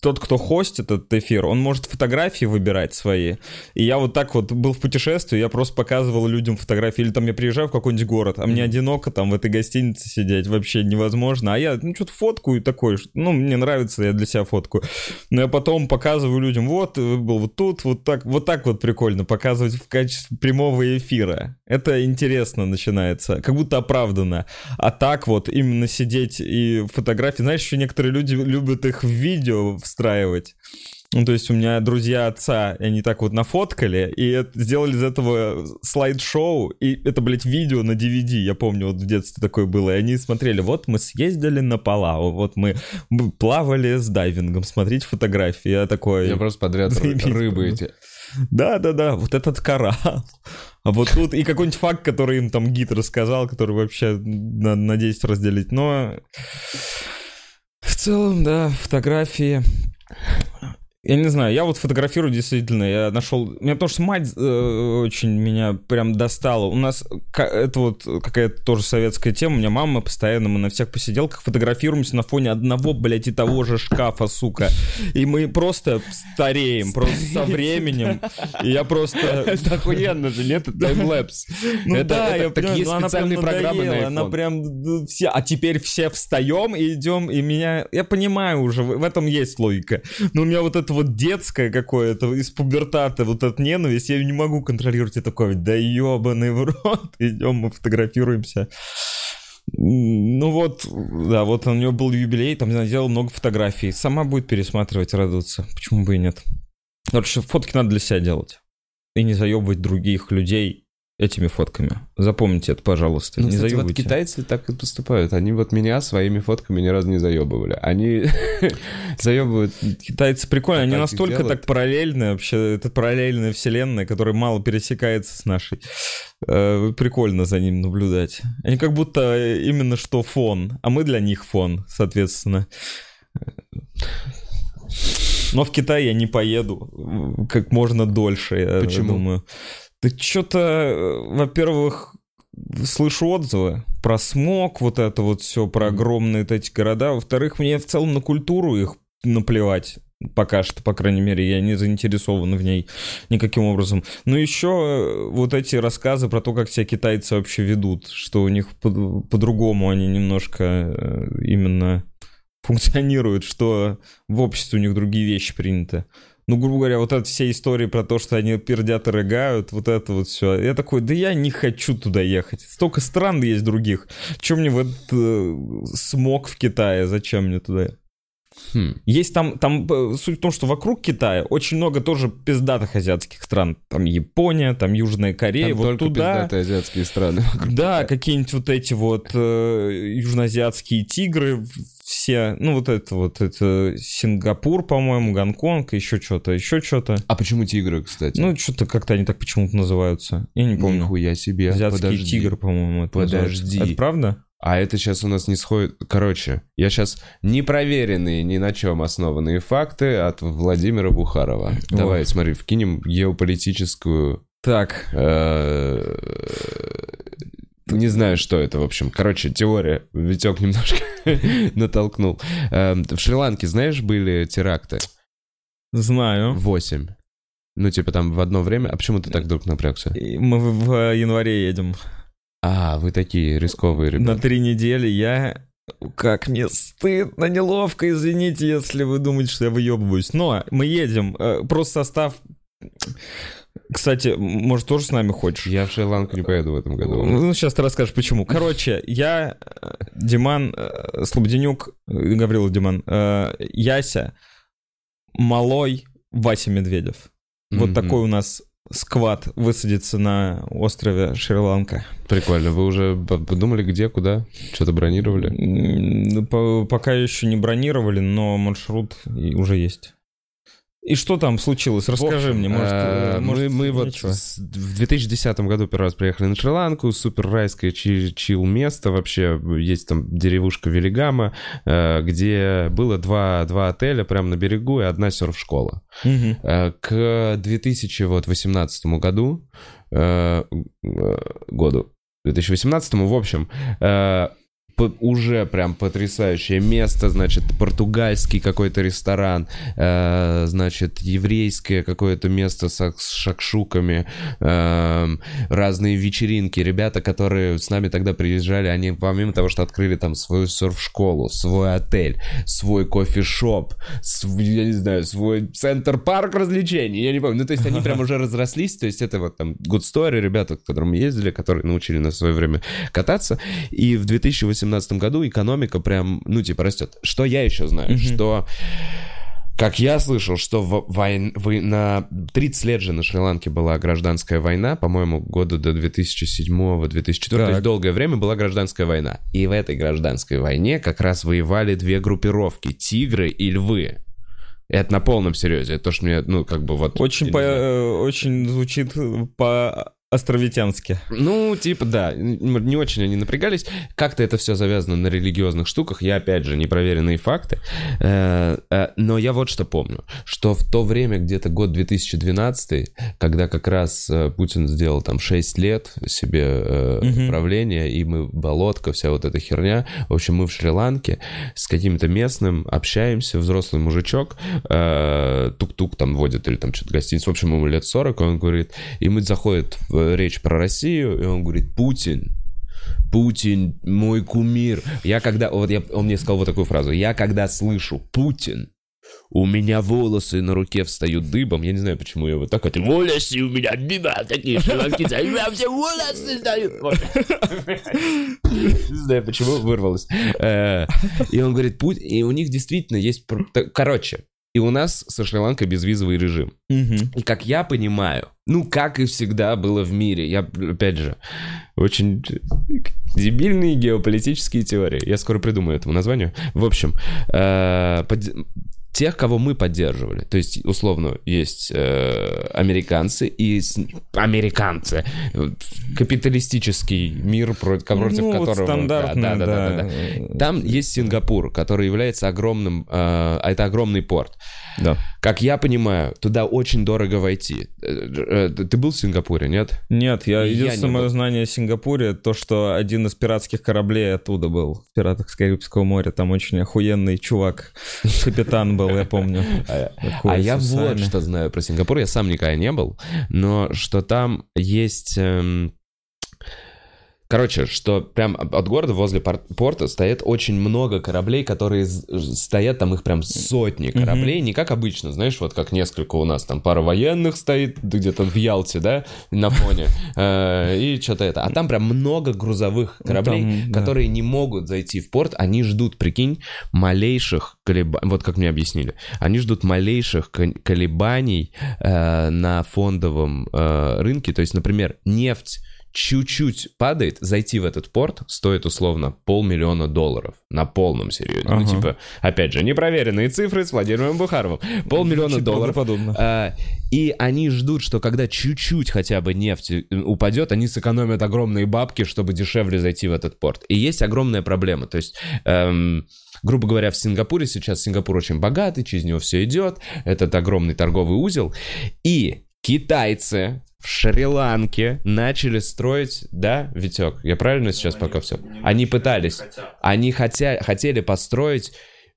тот, кто хостит этот эфир, он может фотографии выбирать свои. И я вот так вот был в путешествии, я просто показывал людям фотографии. Или там я приезжаю в какой-нибудь город, а мне одиноко там в этой гостинице сидеть вообще невозможно. А я, ну, что-то фоткаю такой, ну, мне нравится, я для себя фоткаю. Но я потом показываю людям, вот, был вот тут, вот так, вот так вот прикольно показывать в качестве прямого эфира. Это интересно начинается, как будто оправданно. А так вот именно сидеть и фотографии, знаешь, еще некоторые люди любят их в видео встраивать. Ну, то есть у меня друзья отца, они так вот нафоткали, и сделали из этого слайд-шоу, и это, блядь, видео на DVD, я помню, вот в детстве такое было, и они смотрели, вот мы съездили на Палау, вот мы, мы плавали с дайвингом, смотрите фотографии, я такой... Я просто подряд рыбы эти. Да-да-да, вот этот коралл. А вот тут и какой-нибудь факт, который им там гид рассказал, который вообще на, на 10 разделить, но... В целом, да, фотографии. Я не знаю, я вот фотографирую действительно, я нашел, меня потому что мать э, очень меня прям достала. У нас это вот какая-то тоже советская тема, у меня мама постоянно, мы на всех посиделках фотографируемся на фоне одного, блядь, и того же шкафа, сука. И мы просто стареем, просто со временем. И я просто... Это охуенно же, нет? Это таймлэпс. Ну да, я она прям специальные программы на Она прям ну, все, а теперь все встаем и идем, и меня, я понимаю уже, в этом есть логика. Но у меня вот это вот детское какое-то из пубертата, вот эта ненависть, я её не могу контролировать. Я такой, да ебаный в рот, идем, мы фотографируемся. Ну вот, да, вот у нее был юбилей, там она делала много фотографий. Сама будет пересматривать, радоваться. Почему бы и нет? Короче, фотки надо для себя делать. И не заебывать других людей этими фотками. Запомните это, пожалуйста. Ну, не кстати, вот китайцы так и поступают. Они вот меня своими фотками ни разу не заебывали. Они заебывают... Китайцы прикольные, они настолько так параллельны вообще, это параллельная вселенная, которая мало пересекается с нашей. Э, Прикольно за ним наблюдать. Они как будто именно что фон, а мы для них фон, соответственно. Но в Китай я не поеду э, как можно дольше, я Почему? думаю. Да что-то, во-первых, слышу отзывы про смог, вот это вот все, про огромные эти города. Во-вторых, мне в целом на культуру их наплевать. Пока что, по крайней мере, я не заинтересован в ней никаким образом. Но еще э, вот эти рассказы про то, как себя китайцы вообще ведут, что у них по- по-другому они немножко э, именно функционируют, что в обществе у них другие вещи приняты. Ну, грубо говоря, вот это все истории про то, что они пердят и рыгают, вот это вот все. Я такой, да я не хочу туда ехать. Столько стран есть других. Чем мне в этот э, смог в Китае? Зачем мне туда? Хм. Есть там, там э, суть в том, что вокруг Китая очень много тоже пиздатых азиатских стран. Там Япония, там Южная Корея. Там вот только туда... пиздатые азиатские страны. Да, какие-нибудь вот эти вот э, южноазиатские тигры, все, ну вот это вот, это Сингапур, по-моему, Гонконг, еще что-то, еще что-то. А почему тигры, кстати? Ну, что-то как-то они так почему-то называются. Я не помню. Нихуя себе. Азиатский Подожди. тигр, по-моему, это называется. Подожди. Это правда? А это сейчас у нас не сходит... Короче, я сейчас непроверенные ни на чем основанные факты от Владимира Бухарова. Давай, смотри, вкинем геополитическую... Так, э, Не знаю, что это, в общем. Короче, теория. Витек немножко натолкнул. Э, В Шри-Ланке, знаешь, были теракты? знаю. Восемь. Ну, типа там в одно время... А почему ты так вдруг напрягся? Мы в январе едем. А, вы такие рисковые На ребята. три недели я... Как мне стыдно, неловко, извините, если вы думаете, что я выебываюсь. Но мы едем, э, просто состав... Кстати, может, тоже с нами хочешь? Я в Шри-Ланку не поеду в этом году. Ну, сейчас ты расскажешь, почему. Короче, я, э, Диман, э, Слободенюк, Гаврила Диман, Яся, Малой, Вася Медведев. Вот Мгм. такой у нас сквад высадится на острове Шри-Ланка. Прикольно. Вы уже подумали, где, куда? Что-то бронировали? По- Пока еще не бронировали, но маршрут уже есть. И что там случилось? Расскажи общем, мне, может, э, э, может, мы, мы вот с- в 2010 году первый раз приехали на Шри-Ланку, супер райское чи- чил место вообще, есть там деревушка Велигама, э, где было два, два отеля прямо на берегу и одна серф-школа. К 2018 году, году, 2018, в общем, уже прям потрясающее место, значит, португальский какой-то ресторан, э, значит, еврейское какое-то место со- с шакшуками, эм, разные вечеринки. Ребята, которые с нами тогда приезжали, они помимо того, что открыли там свою серф-школу, свой отель, свой кофешоп, свой, я не знаю, свой центр-парк развлечений, я не помню. Ну, то есть они прям уже разрослись, то есть это вот там Good Story, ребята, к которым мы ездили, которые научили нас в свое время кататься. И в 2018 году экономика прям, ну, типа, растет. Что я еще знаю? Что как я слышал, что в войн... вы- на 30 лет же на Шри-Ланке была гражданская война, по-моему, года до 2007-2004, то есть долгое время была гражданская война. И в этой гражданской войне как раз воевали две группировки, тигры и львы. Это на полном серьезе, это то, что мне, ну, как бы вот... Очень, по- знаю. э, очень звучит по Островитянске. Ну, типа, да, не очень они напрягались. Как-то это все завязано на религиозных штуках. Я, опять же, непроверенные факты. Э, э, но я вот что помню, что в то время, где-то год 2012, когда как раз э, Путин сделал там 6 лет себе угу. правления, и мы, болотка, вся вот эта херня. В общем, мы в Шри-Ланке с каким-то местным общаемся, взрослый мужичок, тук-тук там водит или там что-то гостиницу. В общем, ему лет 40, он говорит, и мы заходит в речь про Россию, и он говорит, Путин, Путин мой кумир. Я когда, вот я, он мне сказал вот такую фразу, я когда слышу Путин, у меня волосы на руке встают дыбом. Я не знаю, почему я вот так вот. Волосы у меня дыбом такие шелонки. У меня все волосы встают. Не знаю, почему вырвалось. Э, и он говорит, Путин... И у них действительно есть... Короче, и у нас со Шри-Ланкой безвизовый режим. Угу. И как я понимаю, ну, как и всегда было в мире, я, опять же, очень дебильные геополитические теории. Я скоро придумаю этому названию. В общем, э, тех, кого мы поддерживали. То есть, условно, есть э, американцы и с... американцы. Капиталистический мир, против, против ну, которого... Стандартный, да, да, да, да, да. Там есть Сингапур, который является огромным... Э, это огромный порт. Да. Как я понимаю, туда очень дорого войти. Э, э, ты был в Сингапуре, нет? Нет, я, единственное мое знание о Сингапуре, то, что один из пиратских кораблей оттуда был, в пиратах с Карибского моря, там очень охуенный чувак, капитан был, я помню. А, а я вот что знаю про Сингапур, я сам никогда не был, но что там есть эм, Короче, что прям от города возле порта стоит очень много кораблей, которые стоят, там их прям сотни кораблей, mm-hmm. не как обычно, знаешь, вот как несколько у нас, там пара военных стоит где-то в Ялте, да, на фоне, э, и что-то это. А там прям много грузовых ну, кораблей, которые не могут зайти в порт, они ждут, прикинь, малейших колебаний, вот как мне объяснили, они ждут малейших колебаний э, на фондовом э, рынке, то есть, например, нефть чуть-чуть падает, зайти в этот порт стоит условно полмиллиона долларов. На полном серьезе. Ну, ага. Ну, типа, опять же, непроверенные цифры с Владимиром Бухаровым. Полмиллиона долларов. Подобно. А, и они ждут, что когда чуть-чуть хотя бы нефть э, упадет, они сэкономят огромные бабки, чтобы дешевле зайти в этот порт. И есть огромная проблема. То есть... Эм, грубо говоря, в Сингапуре сейчас Сингапур очень богатый, через него все идет, этот огромный торговый узел, и китайцы в Шри-Ланке начали строить, да, Витек? Я правильно сейчас пока все? Они пытались, они хотя, хотели построить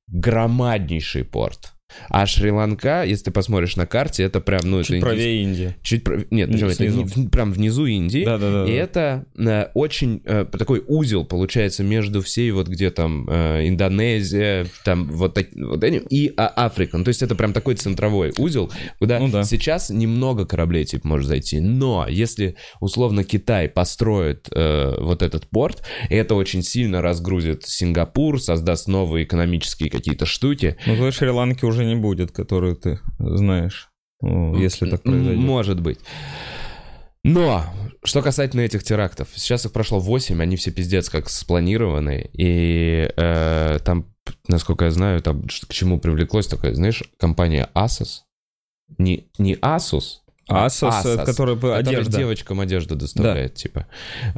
громаднейший порт. А Шри-Ланка, если ты посмотришь на карте, это прям, ну, чуть это правее Индии. Чуть прав... Нет, почему? Это в... прям внизу Индии. Да, да, да. И это э, очень э, такой узел, получается, между всей вот где там э, Индонезия, там вот, так, вот этим, и а, Африка. Ну, то есть это прям такой центровой узел, куда ну, да. сейчас немного кораблей, типа, может зайти. Но если, условно, Китай построит э, вот этот порт, это очень сильно разгрузит Сингапур, создаст новые экономические какие-то штуки. Ну, в Шри-Ланке уже не будет, которую ты знаешь, если так произойдет. Может быть. Но, что касательно этих терактов, сейчас их прошло 8, они все пиздец как спланированы, и э, там, насколько я знаю, там к чему привлеклось такая, знаешь, компания Asus, не, не Asus, Asos, Asos который одежда. девочкам одежду доставляет, да. типа.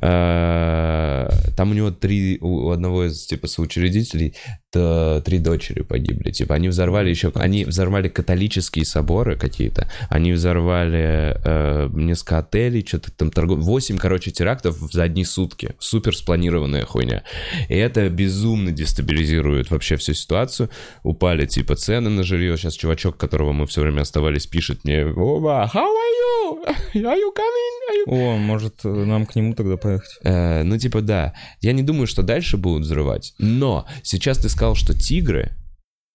Э, там у него три, у одного из, типа, соучредителей три дочери погибли. Типа, они взорвали еще, они взорвали католические соборы какие-то, они взорвали э, несколько отелей, что-то там торгов... Восемь, короче, терактов за одни сутки. Супер спланированная хуйня. И это безумно дестабилизирует вообще всю ситуацию. Упали, типа, цены на жилье. Сейчас чувачок, которого мы все время оставались, пишет мне, Ова, how are you? Are you coming? Are you... О, может, нам к нему тогда поехать? Э, ну, типа, да. Я не думаю, что дальше будут взрывать, но сейчас ты сказал, что тигры,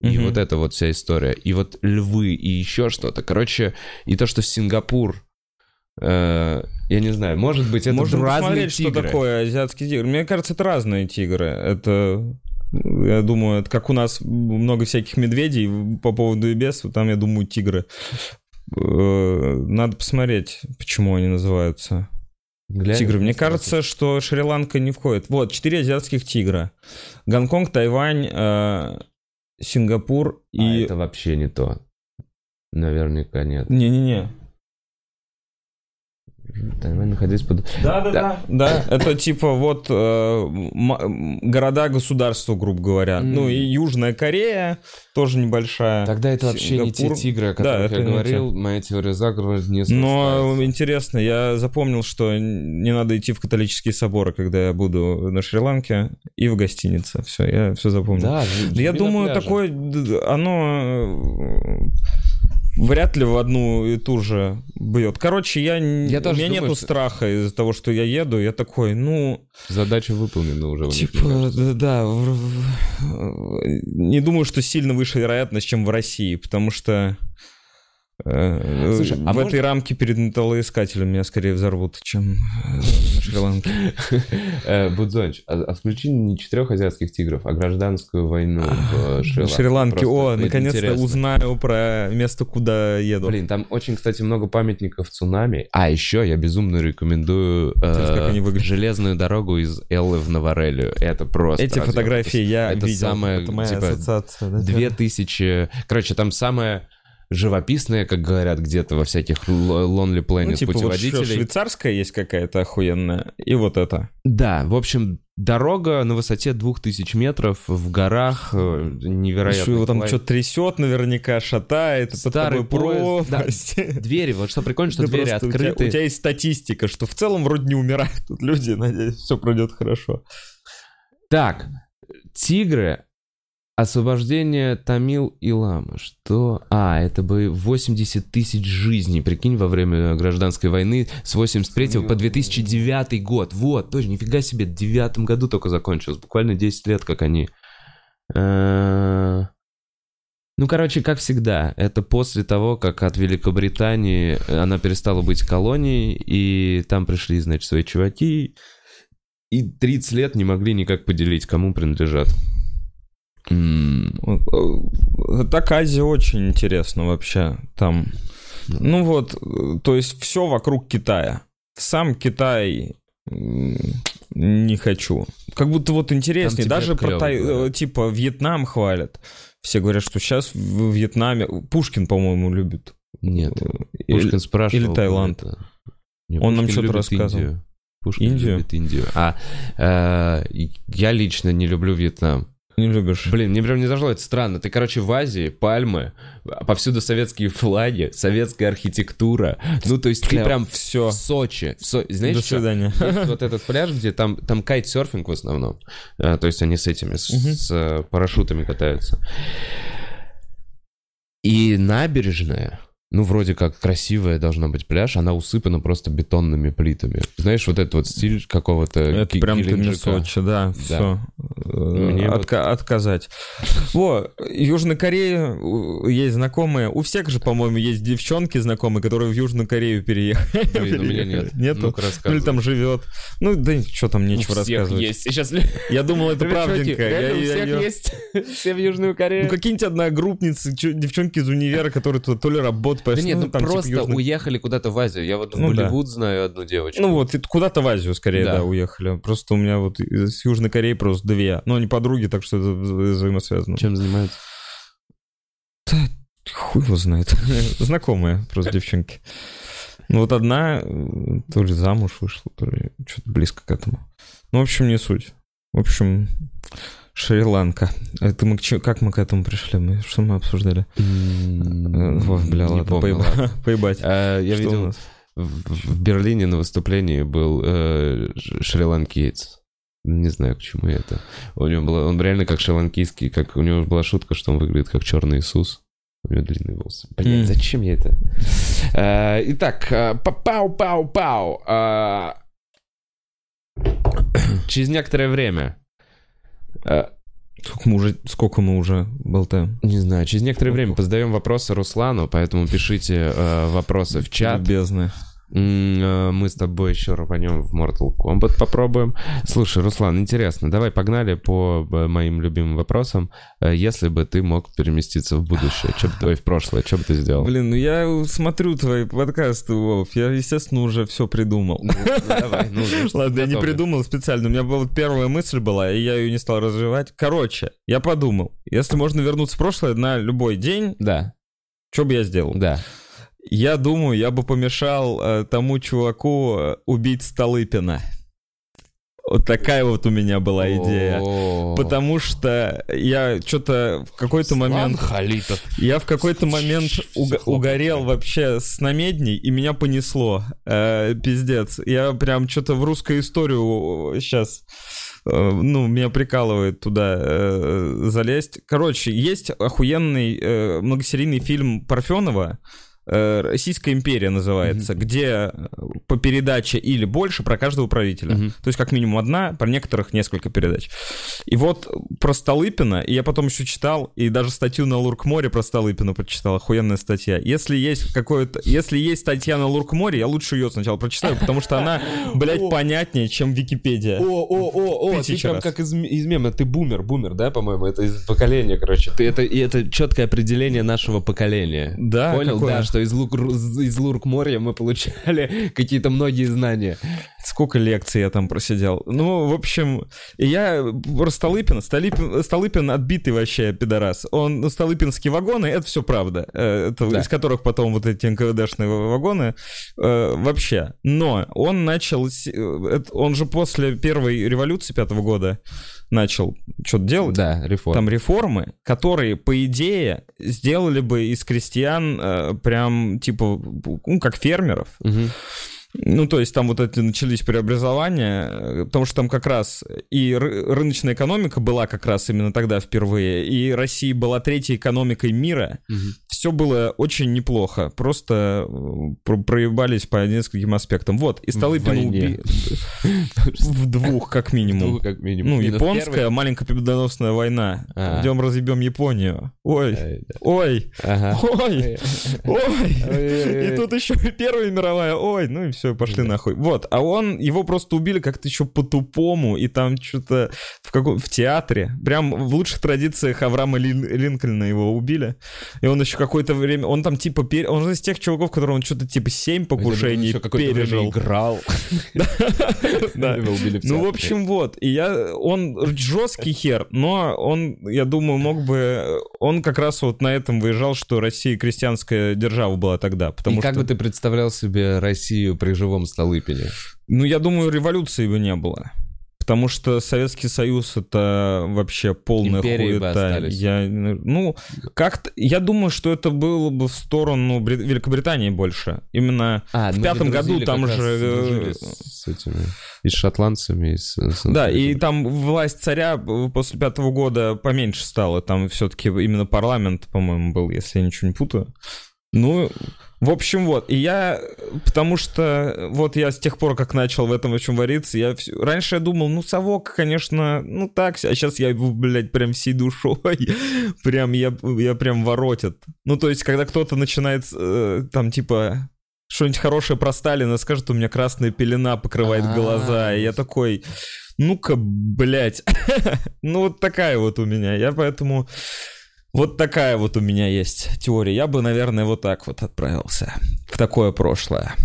и угу. вот эта вот вся история, и вот львы, и еще что-то. Короче, и то, что Сингапур Uh, я не знаю, может быть, это Можно разные тигры. что такое азиатский тигр. Мне кажется, это разные тигры. Это, я думаю, это как у нас много всяких медведей по поводу и без, там, я думаю, тигры. Э, надо посмотреть, почему они называются. Глянь, тигры. Мне кажется, что Шри-Ланка не входит. Вот, четыре азиатских тигра. Гонконг, Тайвань, э, Сингапур и... А это вообще не то. Наверняка нет. Не-не-не. Тайвань находясь под... Да, да, да. Да, это типа вот э, м- города-государства, грубо говоря. Ну и Южная Корея тоже небольшая. Тогда это вообще не те тигры, о Да, которых я говорил. Моя теория заговора не Но интересно, я запомнил, что не надо идти в католические соборы, когда я буду на Шри-Ланке и в гостинице. Все, я все запомнил. Да, Да я думаю, такое, оно э, вряд ли в одну и ту же бьет. Короче, я, Я у тоже меня думаю, нету что- страха из-за того, что я еду. Я такой, ну, Задача выполнена уже. типа, да, да, в- не думаю, что сильно выше вероятность, чем в России, потому что э, Слушай, а в может- этой рамке перед металлоискателем меня скорее взорвут, чем э, на Шри-Ланке. Э, Будзонч, а а включи не четырех азиатских тигров, а гражданскую войну в э, Шри-Ланке. О, наконец-то узнаю про место, куда еду. Блин, там очень, кстати, много памятников цунами. А еще я безумно рекомендую э, железную дорогу из Эллы в Новорелию. Это просто... Эти фотографии я видел. самое, это моя типа, ассоциация. да, Две да. тысячи... Короче, там самое живописное, как говорят где-то во всяких Lonely Planet Ну, типа, вот путеводителей. шве- швейцарская есть какая-то охуенная, и вот это. Да, в общем, дорога на высоте 2000 метров в горах, э, невероятно. Его там что-то трясет наверняка, шатает, под Старый тобой поезд, да. Двери, вот что прикольно, что Да двери просто у тебя- открыты. У тебя есть статистика, что в целом вроде не умирают тут люди, надеюсь, все пройдет хорошо. Так, тигры, освобождение Тамил и Лама. Что? А, это бы 80 тысяч жизней, прикинь, во время гражданской войны с 83 по 2009 год. Вот, тоже, нифига себе, в девятом году только закончилось. Буквально 10 лет, как они. Э, Ну, короче, как всегда, это после того, как от Великобритании она перестала быть колонией, и там пришли, значит, свои чуваки, и 30 лет не могли никак поделить, кому принадлежат. М, Так Азия очень интересно вообще там. Ну вот, э, то есть все вокруг Китая. Сам Китай не хочу. Как будто вот интереснее. Даже про клёво Тай- говорят. э, типа Вьетнам хвалят. Все говорят, что сейчас в Вьетнаме Пушкин, по-моему, любит. Нет, Или- Пушкин спрашивал. или Таиланд. про это. Он нам Пушкин что-то любит рассказывал. Индию. Пушкин Индию? любит Индию. А э, я лично не люблю Вьетнам. Не любишь? Блин, мне прям не зашло, это странно. Ты, короче, в Азии, пальмы, повсюду советские флаги, советская архитектура. Ну, то есть ты прям Всё. в Сочи. В Со- Знаешь, До что? свидания. Есть вот этот пляж, где там, там кайт-серфинг в основном. А, то есть они с этими, с, Мгм. с, э, парашютами катаются. И набережная, ну, вроде как красивая должна быть пляж, она усыпана просто бетонными плитами. Знаешь, вот этот вот стиль какого-то Это прям ты. Сочи, да, все. Мне вот- отказать. Во, Южной Корее у- есть знакомые. У всех же, по-моему, есть девчонки знакомые, которые в Южную Корею переехали. Блин, у меня нет. Нету? Ну или там живет. Ну да что там нечего У всех рассказывать. есть. Сейчас Я думал, это правденько. Я- у всех есть. Все в Южную Корею. Ну какие-нибудь одногруппницы, девчонки из универа, которые то ли работают, Да нет, ну там, типа, просто Южный- уехали куда-то в Азию. Я вот в Ну да. Болливуд знаю одну девочку. Ну вот, куда-то в Азию скорее, Да. да, уехали. Просто у меня вот из Южной Кореи просто две. Но они подруги, так что это вза- взаимосвязано. Чем занимаются? Хуй его знает. Знакомые просто девчонки. Ну вот одна э, то ли замуж вышла, то ли что-то близко к этому. Ну, в общем, не суть. В общем, Шри-Ланка. Это мы к чё- как мы к этому пришли? Мы, что мы обсуждали? Э, Ой, бля, ладно, поеба- поебать. А, Я Что видел в в Берлине на выступлении был э, шри-ланкиец. Не знаю, к чему это. У него было, он реально как шри-ланкийский, как у него была шутка, что он выглядит как черный Иисус. У него длинные волосы. Блин, М. зачем я это? А, Итак, а, пау-пау-пау. А, Через некоторое время Сколько мы уже, сколько мы уже болтаем? Не знаю, через некоторое время позадаем вопросы Руслану, поэтому пишите э, вопросы в чат. Бездны. Э, Мы с тобой еще рванем в Mortal Kombat попробуем. Слушай, Руслан, интересно, давай погнали по э, моим любимым вопросам. Э, Если бы ты мог переместиться в будущее, что бы ты, в прошлое, что бы ты сделал? Блин, ну я смотрю твои подкасты, Вов. Я, естественно, уже все придумал. Ну, давай, ну, Ладно, я не придумал специально. У меня была первая мысль была, и я ее не стал развивать. Короче, я подумал, если можно вернуться в прошлое на любой день, Да, что бы я сделал? да. Я думаю, я бы помешал э, тому чуваку э, убить Столыпина. Вот такая вот у меня была идея. О. Потому что я что-то в какой-то момент... Халитов. Я в какой-то момент уг- угорел вообще с намедней, и меня понесло. Э, пиздец. Я прям что-то в русскую историю сейчас... Ну, меня прикалывает туда э, залезть. Короче, есть охуенный э, многосерийный фильм Парфенова э, «Российская империя» называется, где э, по передаче или больше про каждого правителя. Мгм. То есть как минимум одна, про некоторых несколько передач. И вот про Столыпина, и я потом еще читал, и даже статью на Лурк-море про Столыпина прочитал, охуенная статья. Если есть какое-то, если есть статья на Лурк-море, я лучше ее сначала прочитаю, потому что она, блядь, понятнее, чем Википедия. О, о, о, о, ты прям как из, из мема, ты бумер, бумер, да, по-моему, это из поколения, короче. Ты это, и это четкое определение нашего поколения. Да, Понял, да, что из, лук, из Лурк-моря мы получали какие-то многие знания. Сколько лекций я там просидел. Ну, в общем, я про Столыпина. Столыпин, Столыпин отбитый вообще пидорас. Он, ну, Столыпинские вагоны, это все правда. Э, Это, Да. Из которых потом вот эти НКВДшные вагоны. э, вообще. Но он начал... э, Он же после первой революции пятого года начал что-то делать. Да, реформ. Там реформы, которые, по идее, сделали бы из крестьян э, прям, типа, ну, как фермеров. Мгм. Ну, то есть там вот эти начались преобразования, э, потому что там как раз и ры- рыночная экономика была как раз именно тогда впервые, и Россия была третьей экономикой мира. Мгм. Все было очень неплохо, просто э, про- проебались по нескольким аспектам. Вот, и войне. убили. В двух, как минимум. Ну, как минимум. Ну, японская маленькая победоносная война. А. Идем разъебем Японию. Ой, ой, ой, ой. И тут еще и Первая мировая, ой, ну и все, пошли нахуй. Вот, а он, его просто убили как-то еще по-тупому, и там что-то в, каком, в театре, прям в лучших традициях Авраама Лин- Линкольна его убили. И он еще какое-то время, он там типа, пере- он из тех чуваков, которые он что-то типа семь покушений Ещё какое-то время пережил. играл. Ну, в общем, вот. И я, он жесткий хер, но он, я думаю, мог бы... Он как раз вот на этом выезжал, что Россия крестьянская держава была тогда. Потому И как бы ты представлял себе Россию при живом Столыпине? ну, я думаю, революции бы не было. Потому что Советский Союз это вообще полная Империи хуета. Я, ну, как-то, я думаю, что это было бы в сторону Бри- Великобритании больше. Именно А, В мы пятом году там же, э, с этими и с шотландцами, и с, с- Да, и там власть царя после пятого года поменьше стала. Там все-таки именно парламент, по-моему, был, если я ничего не путаю. Ну, в общем, вот. И я, потому что вот я с тех пор, как начал в этом чем вариться, я всё- раньше я думал, ну, совок, конечно, ну так, а сейчас я его, блядь, прям всей душой, прям я, я прям воротит. Ну, то есть, когда кто-то начинает э, там, типа, что-нибудь хорошее про Сталина скажет, у меня красная пелена покрывает глаза, и я такой, ну-ка, блядь. ну, вот такая вот у меня. Я поэтому... Вот такая вот у меня есть теория. Я бы, наверное, вот так вот отправился в такое прошлое.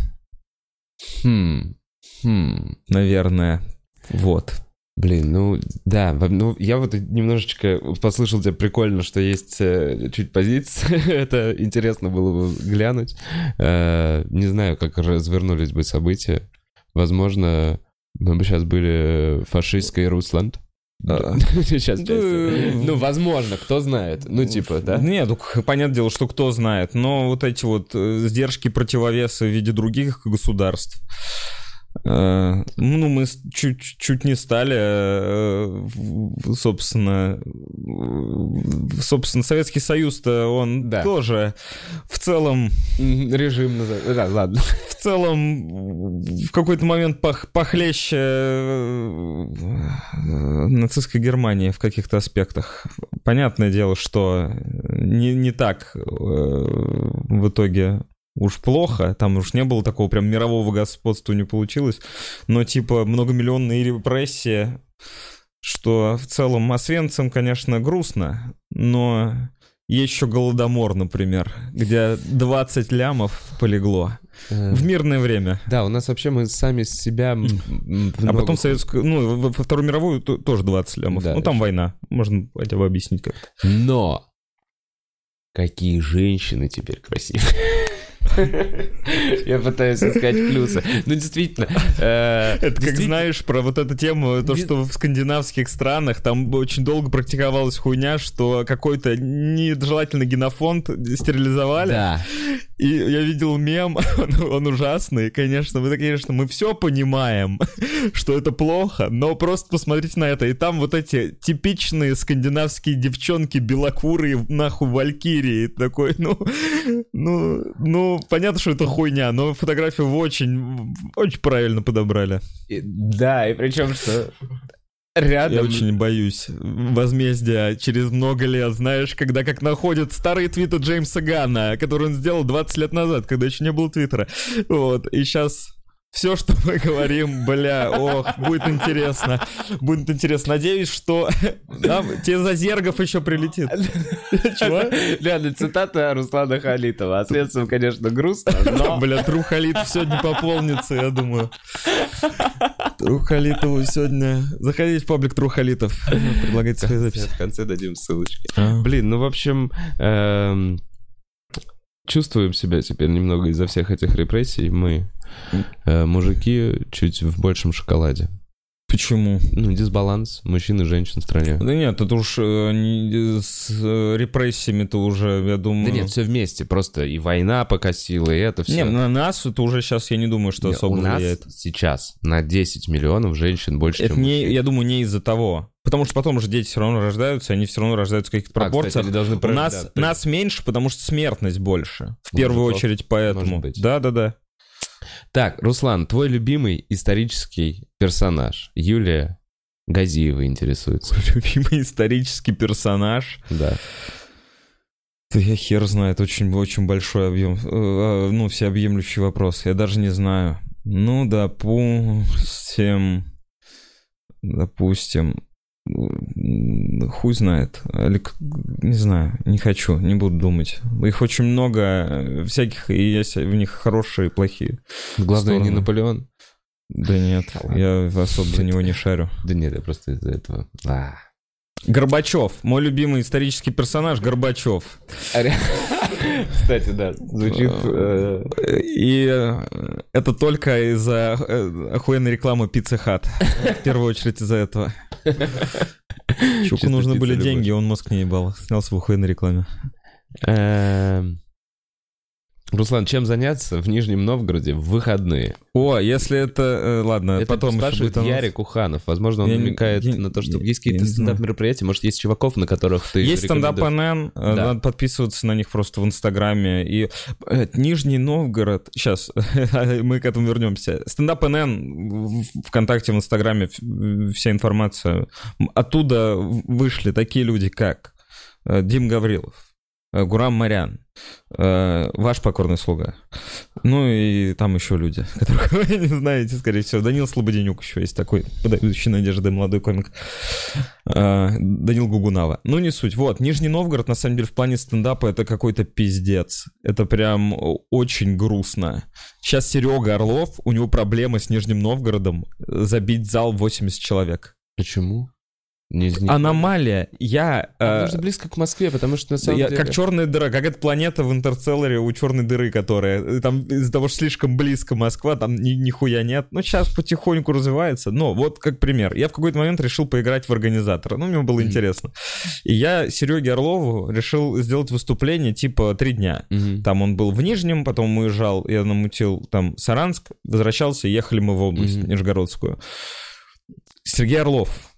Хм, хм. Наверное. Вот. Блин, ну да, ну я вот немножечко послышал тебя прикольно, что есть э, чуть позиция, это интересно было бы глянуть. Э, не знаю, как развернулись бы события. Возможно, мы бы сейчас были фашистской Русланд. Сейчас, ну, возможно, кто знает. Ну, типа, да? Нет, ну, понятное дело, что кто знает. Но вот эти вот э, сдержки противовеса в виде других государств. Э, Ну, мы чуть, чуть не стали, э, собственно, собственно, Советский Союз-то, он Да. тоже в целом Режим. Да, ладно. в целом в какой-то момент пох, похлеще э, нацистской Германии в каких-то аспектах. Понятное дело, что не, не так в итоге уж плохо, там уж не было такого прям мирового господства не получилось, но типа многомиллионные репрессии, что в целом Освенцим, конечно, грустно, но есть еще Голодомор, например, где 20 лямов полегло. Э, В мирное время. Да, у нас вообще мы сами себя... А много потом ху- советскую, ну, во Вторую мировую то- тоже 20 лямов. Да, ну, там война. Можно хотя бы объяснить как Но какие женщины теперь красивые. Я пытаюсь искать плюсы. Ну, действительно. э, Это как знаешь про вот эту тему, то, что в скандинавских странах там очень долго практиковалась хуйня, что какой-то нежелательный генофонд стерилизовали. Да. И я видел мем, он, он ужасный, конечно. Мы, конечно, мы все понимаем, что это плохо, но просто посмотрите на это. И там вот эти типичные скандинавские девчонки белокурые, нахуй валькирии. Такой, ну, ну, ну, понятно, что это хуйня, но фотографию очень, очень правильно подобрали. И- Да, и причем что... Я Рядом... очень боюсь возмездия через много лет, знаешь, когда как находят старые твиты Джеймса Ганна, которые он сделал 20 лет назад, когда еще не было твиттера. Вот, и сейчас все, что мы говорим, бля, ох, будет интересно. Будет интересно. Надеюсь, что нам тебе за зергов еще прилетит. Чего? Реально, цитата Руслана Халитова. Средством, конечно, грустно, но... Бля, Тру Халитов сегодня пополнится, я думаю. Тру Халитову сегодня... Заходите в паблик Тру Халитов. Предлагайте свои записи. В конце дадим ссылочки. А. Блин, ну, в общем, эм, чувствуем себя теперь немного из-за всех этих репрессий. Мы, э, мужики, чуть в большем шоколаде. Почему? Ну, дисбаланс мужчин и женщин в стране. Да нет, это уж э, не- с э, репрессиями-то уже, я думаю... Да нет, все вместе. Просто и война покосила, и это все. Не, на нас это уже сейчас, я не думаю, что особо У нас влияет. сейчас на 10 миллионов женщин больше, Это чем не, мужчин. я думаю, не из-за того. Потому что потом уже дети все равно рождаются, они все равно рождаются в каких-то А, кстати, пропорциях. должны У нас, нас меньше, потому что смертность больше. В Может, первую очередь поэтому. Да-да-да. Так, Руслан, твой любимый исторический персонаж. Юлия Газиева интересуется. Любимый исторический персонаж. Да. Да я хер знает, очень, очень большой объем, э, э, ну, всеобъемлющий вопрос. Я даже не знаю. Ну, допустим, допустим, хуй знает. Не знаю, не хочу, не буду думать. Их очень много э, всяких, и есть в них хорошие и плохие. Главное, не Стороны. Наполеон. Да нет, я особо за него не шарю. Да нет, я просто из-за этого. А. Горбачев. Мой любимый исторический персонаж Горбачев. Кстати, да, звучит... э, И э, это только из-за э, охуенной рекламы Пицца Хат. В первую очередь из-за этого. Чуку нужны были деньги, он мозг не ебал. Снялся в охуенной рекламе. Руслан, чем заняться в Нижнем Новгороде в выходные? О, если это... э, Ладно, Это потом спрашивает анонс. Ярик Уханов. Возможно, он Я намекает я- на то, что я- есть какие-то стендап-мероприятия, может, есть чуваков, на которых ты Есть стендап? НН, э, Да. надо подписываться на них просто в Инстаграме. И э, Нижний Новгород, сейчас мы к этому вернемся. Стендап НН ВКонтакте, в Инстаграме, вся информация. Оттуда вышли такие люди, как э, Дим Гаврилов, Гурам Марян, э, ваш покорный слуга. Ну и там еще люди, которых вы не знаете, скорее всего. Данил Слободенюк еще есть такой, подающий надежды молодой комик. Э, Данил Гугунава. Ну, не суть. Вот, Нижний Новгород, на самом деле, в плане стендапа это какой-то пиздец. Это прям очень грустно. Сейчас Серега Орлов, у него проблемы с Нижним Новгородом э, забить зал 80 человек. Почему? Не из них. Аномалия. Я... э, Потому что близко к Москве, потому что на самом я- деле... Как черная дыра, как эта планета в интерцелларе у черной дыры, которая э, там из-за того, что слишком близко Москва, там ни, нихуя нет. Ну, сейчас потихоньку развивается. Но вот как пример. Я в какой-то момент решил поиграть в организатора. Ну, мне было Мгм. интересно. И я Сереге Орлову решил сделать выступление типа три дня. Мгм. Там он был в Нижнем, потом уезжал, я намутил там Саранск, возвращался, ехали мы в область Мгм. Нижегородскую. Сергей Орлов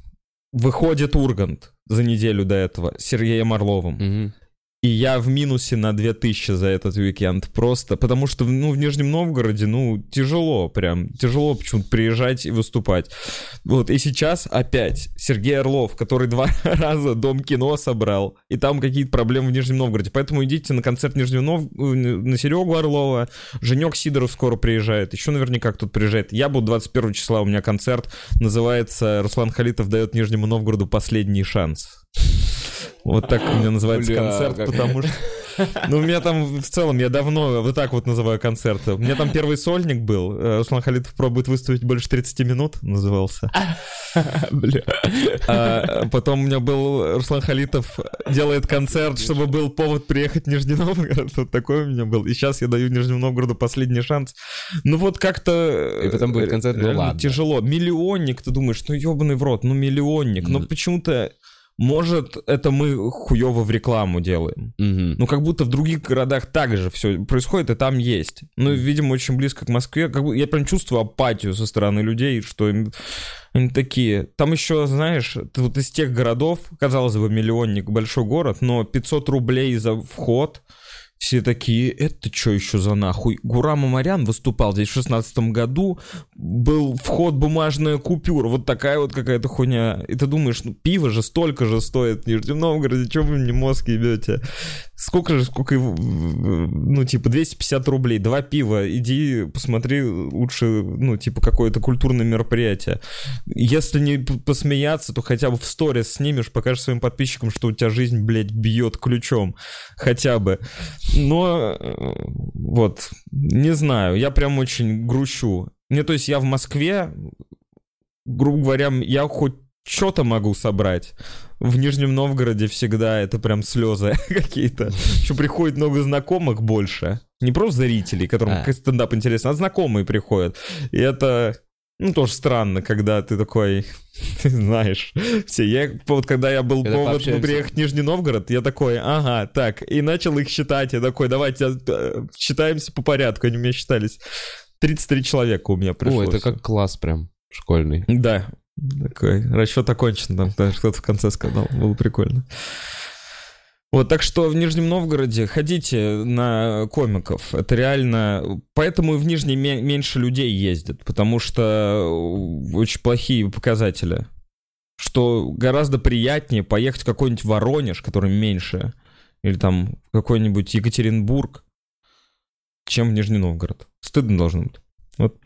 выходит Ургант за неделю до этого с Сергеем Орловым. Мгм. И я в минусе на 2000 за этот уикенд. Просто потому что, ну, в Нижнем Новгороде, ну, тяжело прям. Тяжело почему-то приезжать и выступать. Вот, и сейчас опять Сергей Орлов, который два раза Дом кино собрал, и там какие-то проблемы в Нижнем Новгороде. Поэтому идите на концерт Нижнего Нов... э, на Серегу Орлова. Женек Сидоров скоро приезжает. Еще наверняка кто-то приезжает. Я буду 21 числа, у меня концерт. Называется «Руслан Халитов дает Нижнему Новгороду последний шанс». Вот так у меня называется Бля, концерт, как- потому что Ну, у меня там в целом, я давно вот так вот называю концерты. У меня там первый сольник был. Э, Руслан Халитов пробует выставить больше 30 минут, назывался. Бля. А потом у меня был Руслан Халитов делает концерт, чтобы был повод приехать в Нижний Новгород. Вот такой у меня был. И сейчас я даю Нижнему Новгороду последний шанс. Ну вот как-то... И потом будет концерт, ну ладно. Тяжело. Миллионник, ты думаешь, ну ебаный в рот, ну миллионник. Но Мгм. почему-то... Может, это мы хуево в рекламу делаем. Мгм. Ну, как будто в других городах так же все происходит, и там есть. Ну, видимо, очень близко к Москве. Как бы я прям чувствую апатию со стороны людей, что им они такие. Там еще, знаешь, ты вот из тех городов, казалось бы, миллионник, большой город, но 500 рублей за вход. Все такие, это что еще за нахуй? Гурам Амарян выступал здесь в шестнадцатом году, был вход бумажная купюра, вот такая вот какая-то хуйня. И ты думаешь, ну пиво же столько же стоит в Нижнем Новгороде, чем вы мне мозг ебете? Сколько же, сколько, ну, типа, 250 рублей, два пива, иди посмотри лучше, ну, типа, какое-то культурное мероприятие. Если не посмеяться, то хотя бы в сторис снимешь, покажешь своим подписчикам, что у тебя жизнь, блядь, бьет ключом. Хотя бы. Но, э, вот, не знаю, я прям очень грущу. Не, то есть я в Москве, грубо говоря, я хоть что-то могу собрать. В Нижнем Новгороде всегда это прям слезы какие-то. Еще приходит много знакомых больше. Не просто зрителей, которым А. стендап интересен, а знакомые приходят. И это, ну, тоже странно, когда ты такой, ты знаешь, все. Я, вот когда я был Когда повод пообщаемся. приехать в Нижний Новгород, я такой, ага, так, и начал их считать. Я такой, давайте э, считаемся по порядку. Они у меня считались. 33 человека у меня пришло. О, это как класс прям школьный. Да. Такой расчет окончен, там даже кто-то в конце сказал. Было прикольно. Вот, так что в Нижнем Новгороде ходите на комиков. Это реально... Поэтому и в Нижний ме- меньше людей ездят, потому что очень плохие показатели. Что гораздо приятнее поехать в какой-нибудь Воронеж, который меньше, или там какой-нибудь Екатеринбург, чем в Нижний Новгород. Стыдно должно быть. Вот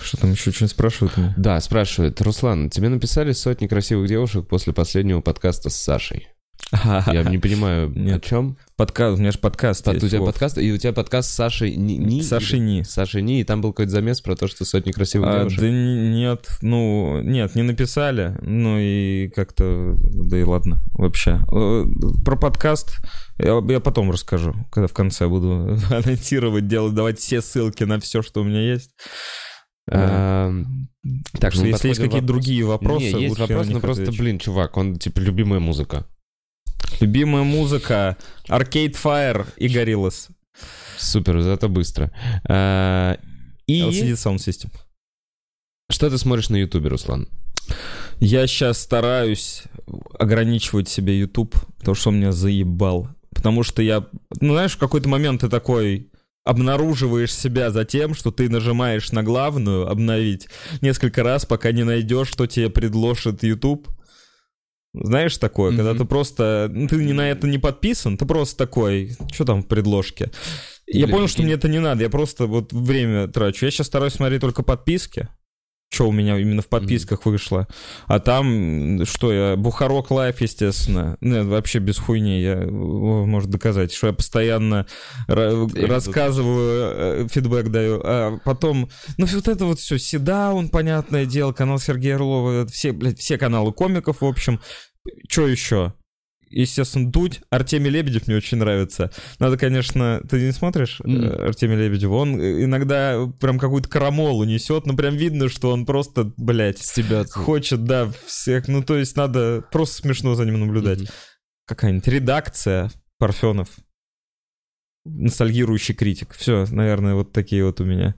что там еще что-нибудь спрашивают? Да, спрашивают. Руслан, тебе написали сотни красивых девушек после последнего подкаста с Сашей. Я не понимаю, о чем. Подкаст, у меня же подкаст Под- у тебя подкаст, и у тебя подкаст с Сашей Ни. Сашей Ни. С Сашей Ни, и там был какой-то замес про то, что сотни красивых А, девушек. да нет, ну, нет, не написали, ну и как-то, да и ладно, вообще. Э, Про подкаст я, я потом расскажу, когда в конце буду анонсировать, делать, давать все ссылки на все, что у меня есть. А, Так что мы если есть какие-то другие вопросы, Не, есть вопрос, ну них просто, блин, чувак, он, типа, любимая музыка. Любимая музыка, Arcade Fire и Gorillaz. Супер, зато быстро. А, И LCD Sound System. что ты смотришь на Ютубе, Руслан? Я сейчас стараюсь ограничивать себе YouTube, потому что он меня заебал. Потому что я, ну знаешь, в какой-то момент ты такой обнаруживаешь себя за тем, что ты нажимаешь на главную обновить несколько раз, пока не найдешь, что тебе предложит YouTube. Знаешь такое, когда Мгм. ты просто, ну, ты ни на это не подписан, ты просто такой, что там в предложке. Я Блин, понял, что мне это не надо, я просто вот время трачу. Я сейчас стараюсь смотреть только подписки. Что у меня именно в подписках вышло. А там, что я, Бухарог Live, естественно. Нет, вообще без хуйни. Я, может доказать, что я постоянно Я рассказываю, э, фидбэк даю. А потом, ну вот это вот все, Sit Down, понятное дело, канал Сергея Орлова, все, блядь, все каналы комиков, в общем. Что еще? Естественно, Дудь, Артемий Лебедев мне очень нравится. Надо, конечно, ты не смотришь Мгм. Артемия Лебедева? Он э, иногда прям какую-то крамолу несет, но прям видно, что он просто, блядь, Стебется. хочет, да, всех. Ну, то есть надо просто смешно за ним наблюдать. Мгм. Какая-нибудь редакция Парфенов. Ностальгирующий критик. Все, наверное, вот такие вот у меня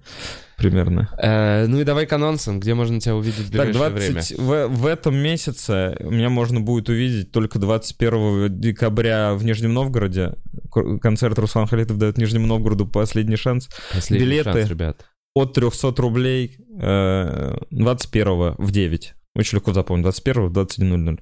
примерно. Э, Ну и давай к анонсам, где можно тебя увидеть в Так, ближайшее 20, время. в, в этом месяце меня можно будет увидеть только 21 декабря в Нижнем Новгороде. Ко- Концерт Руслан Халитов дает Нижнему Новгороду последний шанс. Последний билеты. шанс, ребят. От 300 рублей э, 21 в 9. Очень легко запомнить. 21 в 21.00.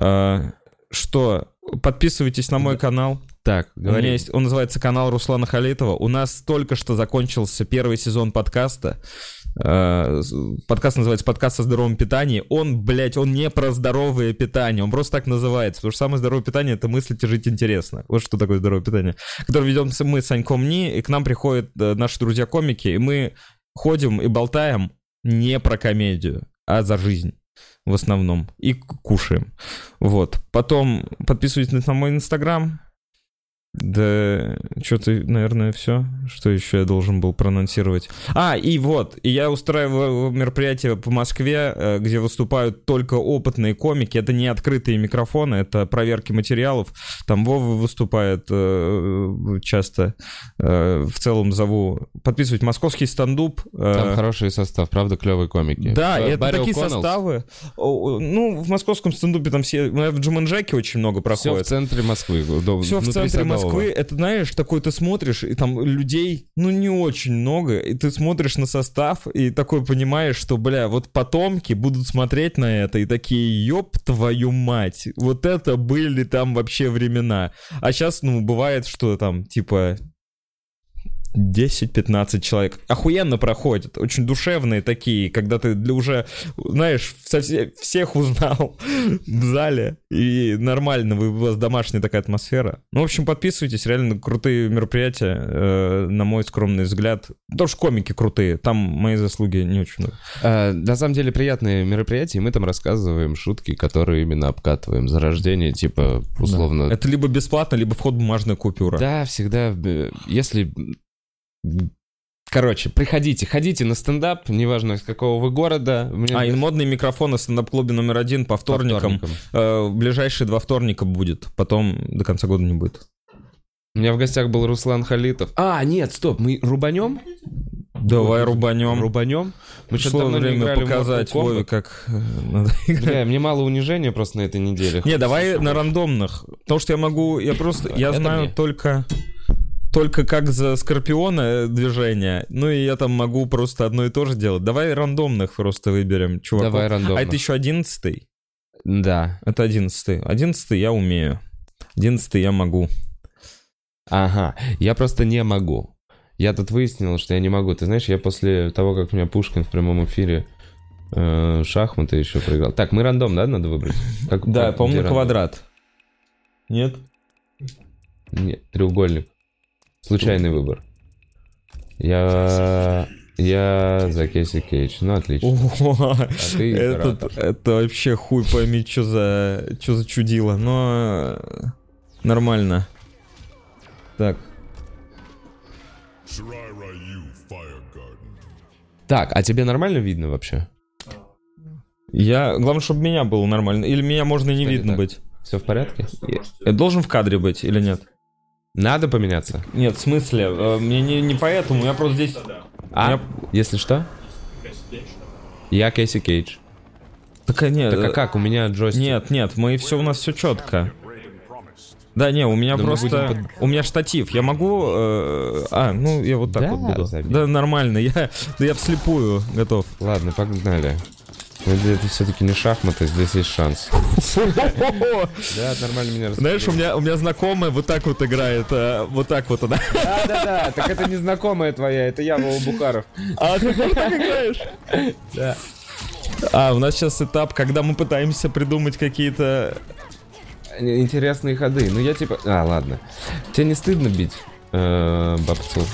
Э, Что? Подписывайтесь на мой канал. Так, У меня говори. есть, он называется канал Руслана Халитова. У нас только что закончился первый сезон подкаста. Э, подкаст называется «Подкаст о здоровом питании». Он, блядь, он не про здоровое питание, он просто так называется. Потому что самое здоровое питание — это мыслить и жить интересно. Вот что такое здоровое питание. Которое ведем мы с Саньком Ни, и к нам приходят э, наши друзья-комики, и мы ходим и болтаем не про комедию, а за жизнь в основном. И кушаем. Вот. Потом подписывайтесь на мой инстаграм, да, что-то, наверное, все. Что еще я должен был проанонсировать? А, и вот, и я устраиваю мероприятие по Москве, э, где выступают только опытные комики. Это не открытые микрофоны, это проверки материалов. Там Вова выступает э, часто. Э, в целом зову подписывать московский стендуп. Там хороший состав, правда, клевые комики. Да, Барри это такие О'Коннелл. составы. Ну, в московском стендупе там все... ну, В Джиманджаке очень много Все в проходит. центре Москвы. Все в центре Садового. Москвы, это знаешь, такой ты смотришь, и там людей, ну, не очень много, и ты смотришь на состав, и такой понимаешь, что, бля, вот потомки будут смотреть на это, и такие, ёб твою мать, вот это были там вообще времена. А сейчас, ну, бывает, что там, типа, 10-15 человек. Охуенно проходят, очень душевные такие, когда ты для уже, знаешь, совсе- всех узнал в зале, и нормально, вы, у вас домашняя такая атмосфера. Ну, в общем, подписывайтесь, реально крутые мероприятия, э, на мой скромный взгляд. Что комики крутые, там мои заслуги не очень много. А, на самом деле приятные мероприятия, и мы там рассказываем шутки, которые именно обкатываем за рождение, типа, условно... Это либо бесплатно, либо вход бумажная купюра. Да, всегда, э, если... Короче, приходите, ходите на стендап, неважно из какого вы города. Мне- А, и модные микрофоны в стендап-клубе номер один по по вторникам. вторникам. Э, ближайшие два вторника будет, потом до конца года не будет. У меня в гостях был Руслан Халитов. А, нет, стоп, мы рубанем? Давай рубанем. Рубанем? Мы Пришло давно не время играли в показать. Вове, как э, надо играть. Бля, мне мало унижения просто на этой неделе. Не, давай на рандомных. Потому что я могу, я просто, я знаю только, только как за Скорпиона э, движение. Ну и я там могу просто одно и то же делать. Давай рандомных просто выберем, чувак. Давай рандомно. А это еще одиннадцатый? Да. Это одиннадцатый. Одиннадцатый я умею. Одиннадцатый я могу. Ага, я просто не могу. Я тут выяснил, что я не могу. Ты знаешь, я после того, как у меня Пушкин в прямом эфире э, шахматы еще проиграл. Так, мы рандом, да, надо выбрать? Как, Да, по-моему, квадрат. Нет? Нет, треугольник. Случайный выбор. Я... Я за Кейси Кейдж. Ну, отлично. О, ты этот, это вообще хуй пойми, что за, что за чудило. Но нормально. Так. Так, а тебе нормально видно вообще? Я... Главное, чтобы меня было нормально. Или меня можно и не Кстати, видно так. быть. Все в порядке? Я должен в кадре быть или нет? Надо поменяться? Нет, в смысле, э, мне не, не поэтому, я просто здесь... А, Я- если что? Я Кейси Кейдж. Так, а нет, Так а э, как? У меня джойстик. нет, нет, мы все, у нас все четко. Да, не, у меня Да просто... будем У меня штатив, я могу... э, А, ну, я вот так Да, вот буду. забей. Да, нормально, я, да я вслепую готов. Ладно, погнали. Ну, Это все-таки не шахматы, здесь есть шанс. Да, нормально меня Знаешь, у меня, у меня знакомая вот так вот играет, э, вот так вот она. Да-да-да, так это не знакомая твоя, это я, Вова Бухаров. А ты тоже так играешь? Да. А, у нас сейчас этап, когда мы пытаемся придумать какие-то... Интересные ходы. Ну я типа... А, ладно. Тебе не стыдно бить э, бабцу?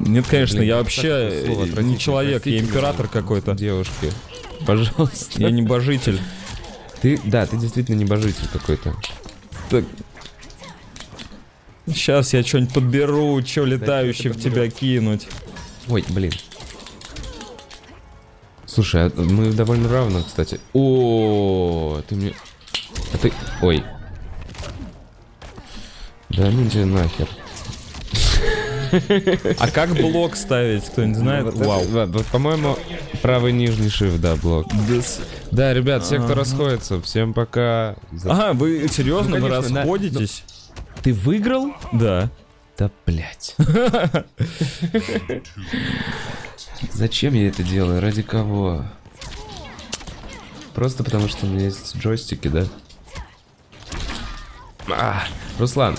Нет, конечно, я вообще э, не человек, я император какой-то. Девушки. Пожалуйста. Я небожитель. Ты, да, ты действительно небожитель какой-то. Так. Сейчас я что-нибудь подберу, что летающее в тебя кинуть. Ой, блин. Слушай, а мы довольно равно, кстати. О, ты мне... А ты... Ой. Да ну тебе нахер. А как блок ставить, кто-нибудь знает? Вот Вау. по-моему, правый нижний shift, да, блок. Да, ребят, все, кто расходится, всем пока. Ага, вы серьезно, Ну, вы да. расходитесь? Ты выиграл? Да. Да, блядь. Зачем я это делаю? Ради кого? Просто потому, что у меня есть джойстики, да? А, Руслан,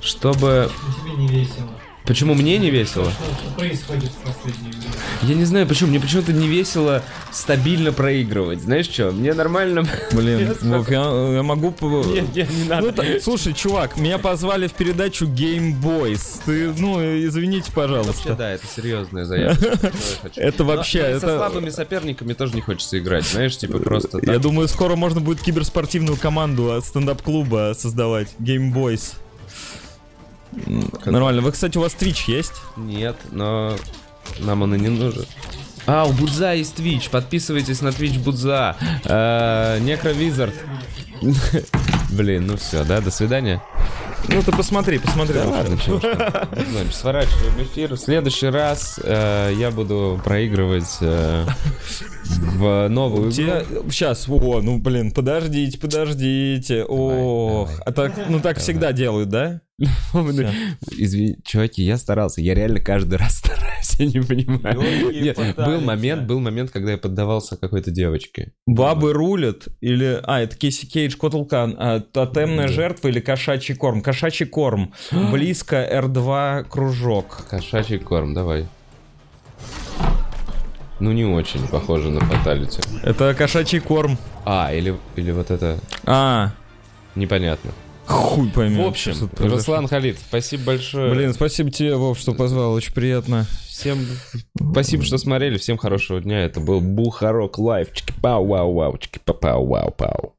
чтобы... Тебе не весело. Почему мне не весело? Что происходит в последнее время? Я не знаю, почему. Мне почему-то не весело стабильно проигрывать. Знаешь что? Мне нормально... Блин, Вов, я, я могу... Нет, нет, не Ну, надо. та- слушай, чувак, меня позвали в передачу Game Boys. Ты, ну, извините, Вообще, пожалуйста. да, это серьезная заявка. Это Но- вообще, но и Со это... слабыми соперниками тоже не хочется играть, знаешь, типа просто Я думаю, скоро можно будет киберспортивную команду от стендап-клуба создавать. Game Boys. М, Нормально. Вы, кстати, у вас Twitch есть? Нет, но нам он и не нужен. А, у Будза есть Twitch. Подписывайтесь на Twitch Будза. Э, Некровизард. Блин, ну все, да, до свидания. Ну ты посмотри, посмотри. Да ладно, чего. Значит, сворачиваем эфир. В следующий раз э, я буду проигрывать э, в новую игру. Сейчас, о, ну блин, подождите, подождите. Ох, давай. а так, ну так всегда делают, да? Извини, чуваки, я старался. Я реально каждый раз стараюсь, я не понимаю. Нет, был момент, был момент, когда я поддавался какой-то девочке. Бабы рулят или... А, это Кейси Кейдж Котелкан. А, тотемная жертва или кошачий корм? Кошачий корм. Близко R2 кружок. Кошачий корм, давай. Ну, не очень похоже на фаталити. Это кошачий корм. А, или, или вот это... А, Непонятно. хуй пойми. В общем. Руслан Халид, спасибо большое. Блин, спасибо тебе, Вов, что позвал, очень приятно. Всем спасибо, что смотрели. Всем хорошего дня. Это был Бухарок Лайв. Чики-пау-вау-вау. Чики-пау-вау-пау.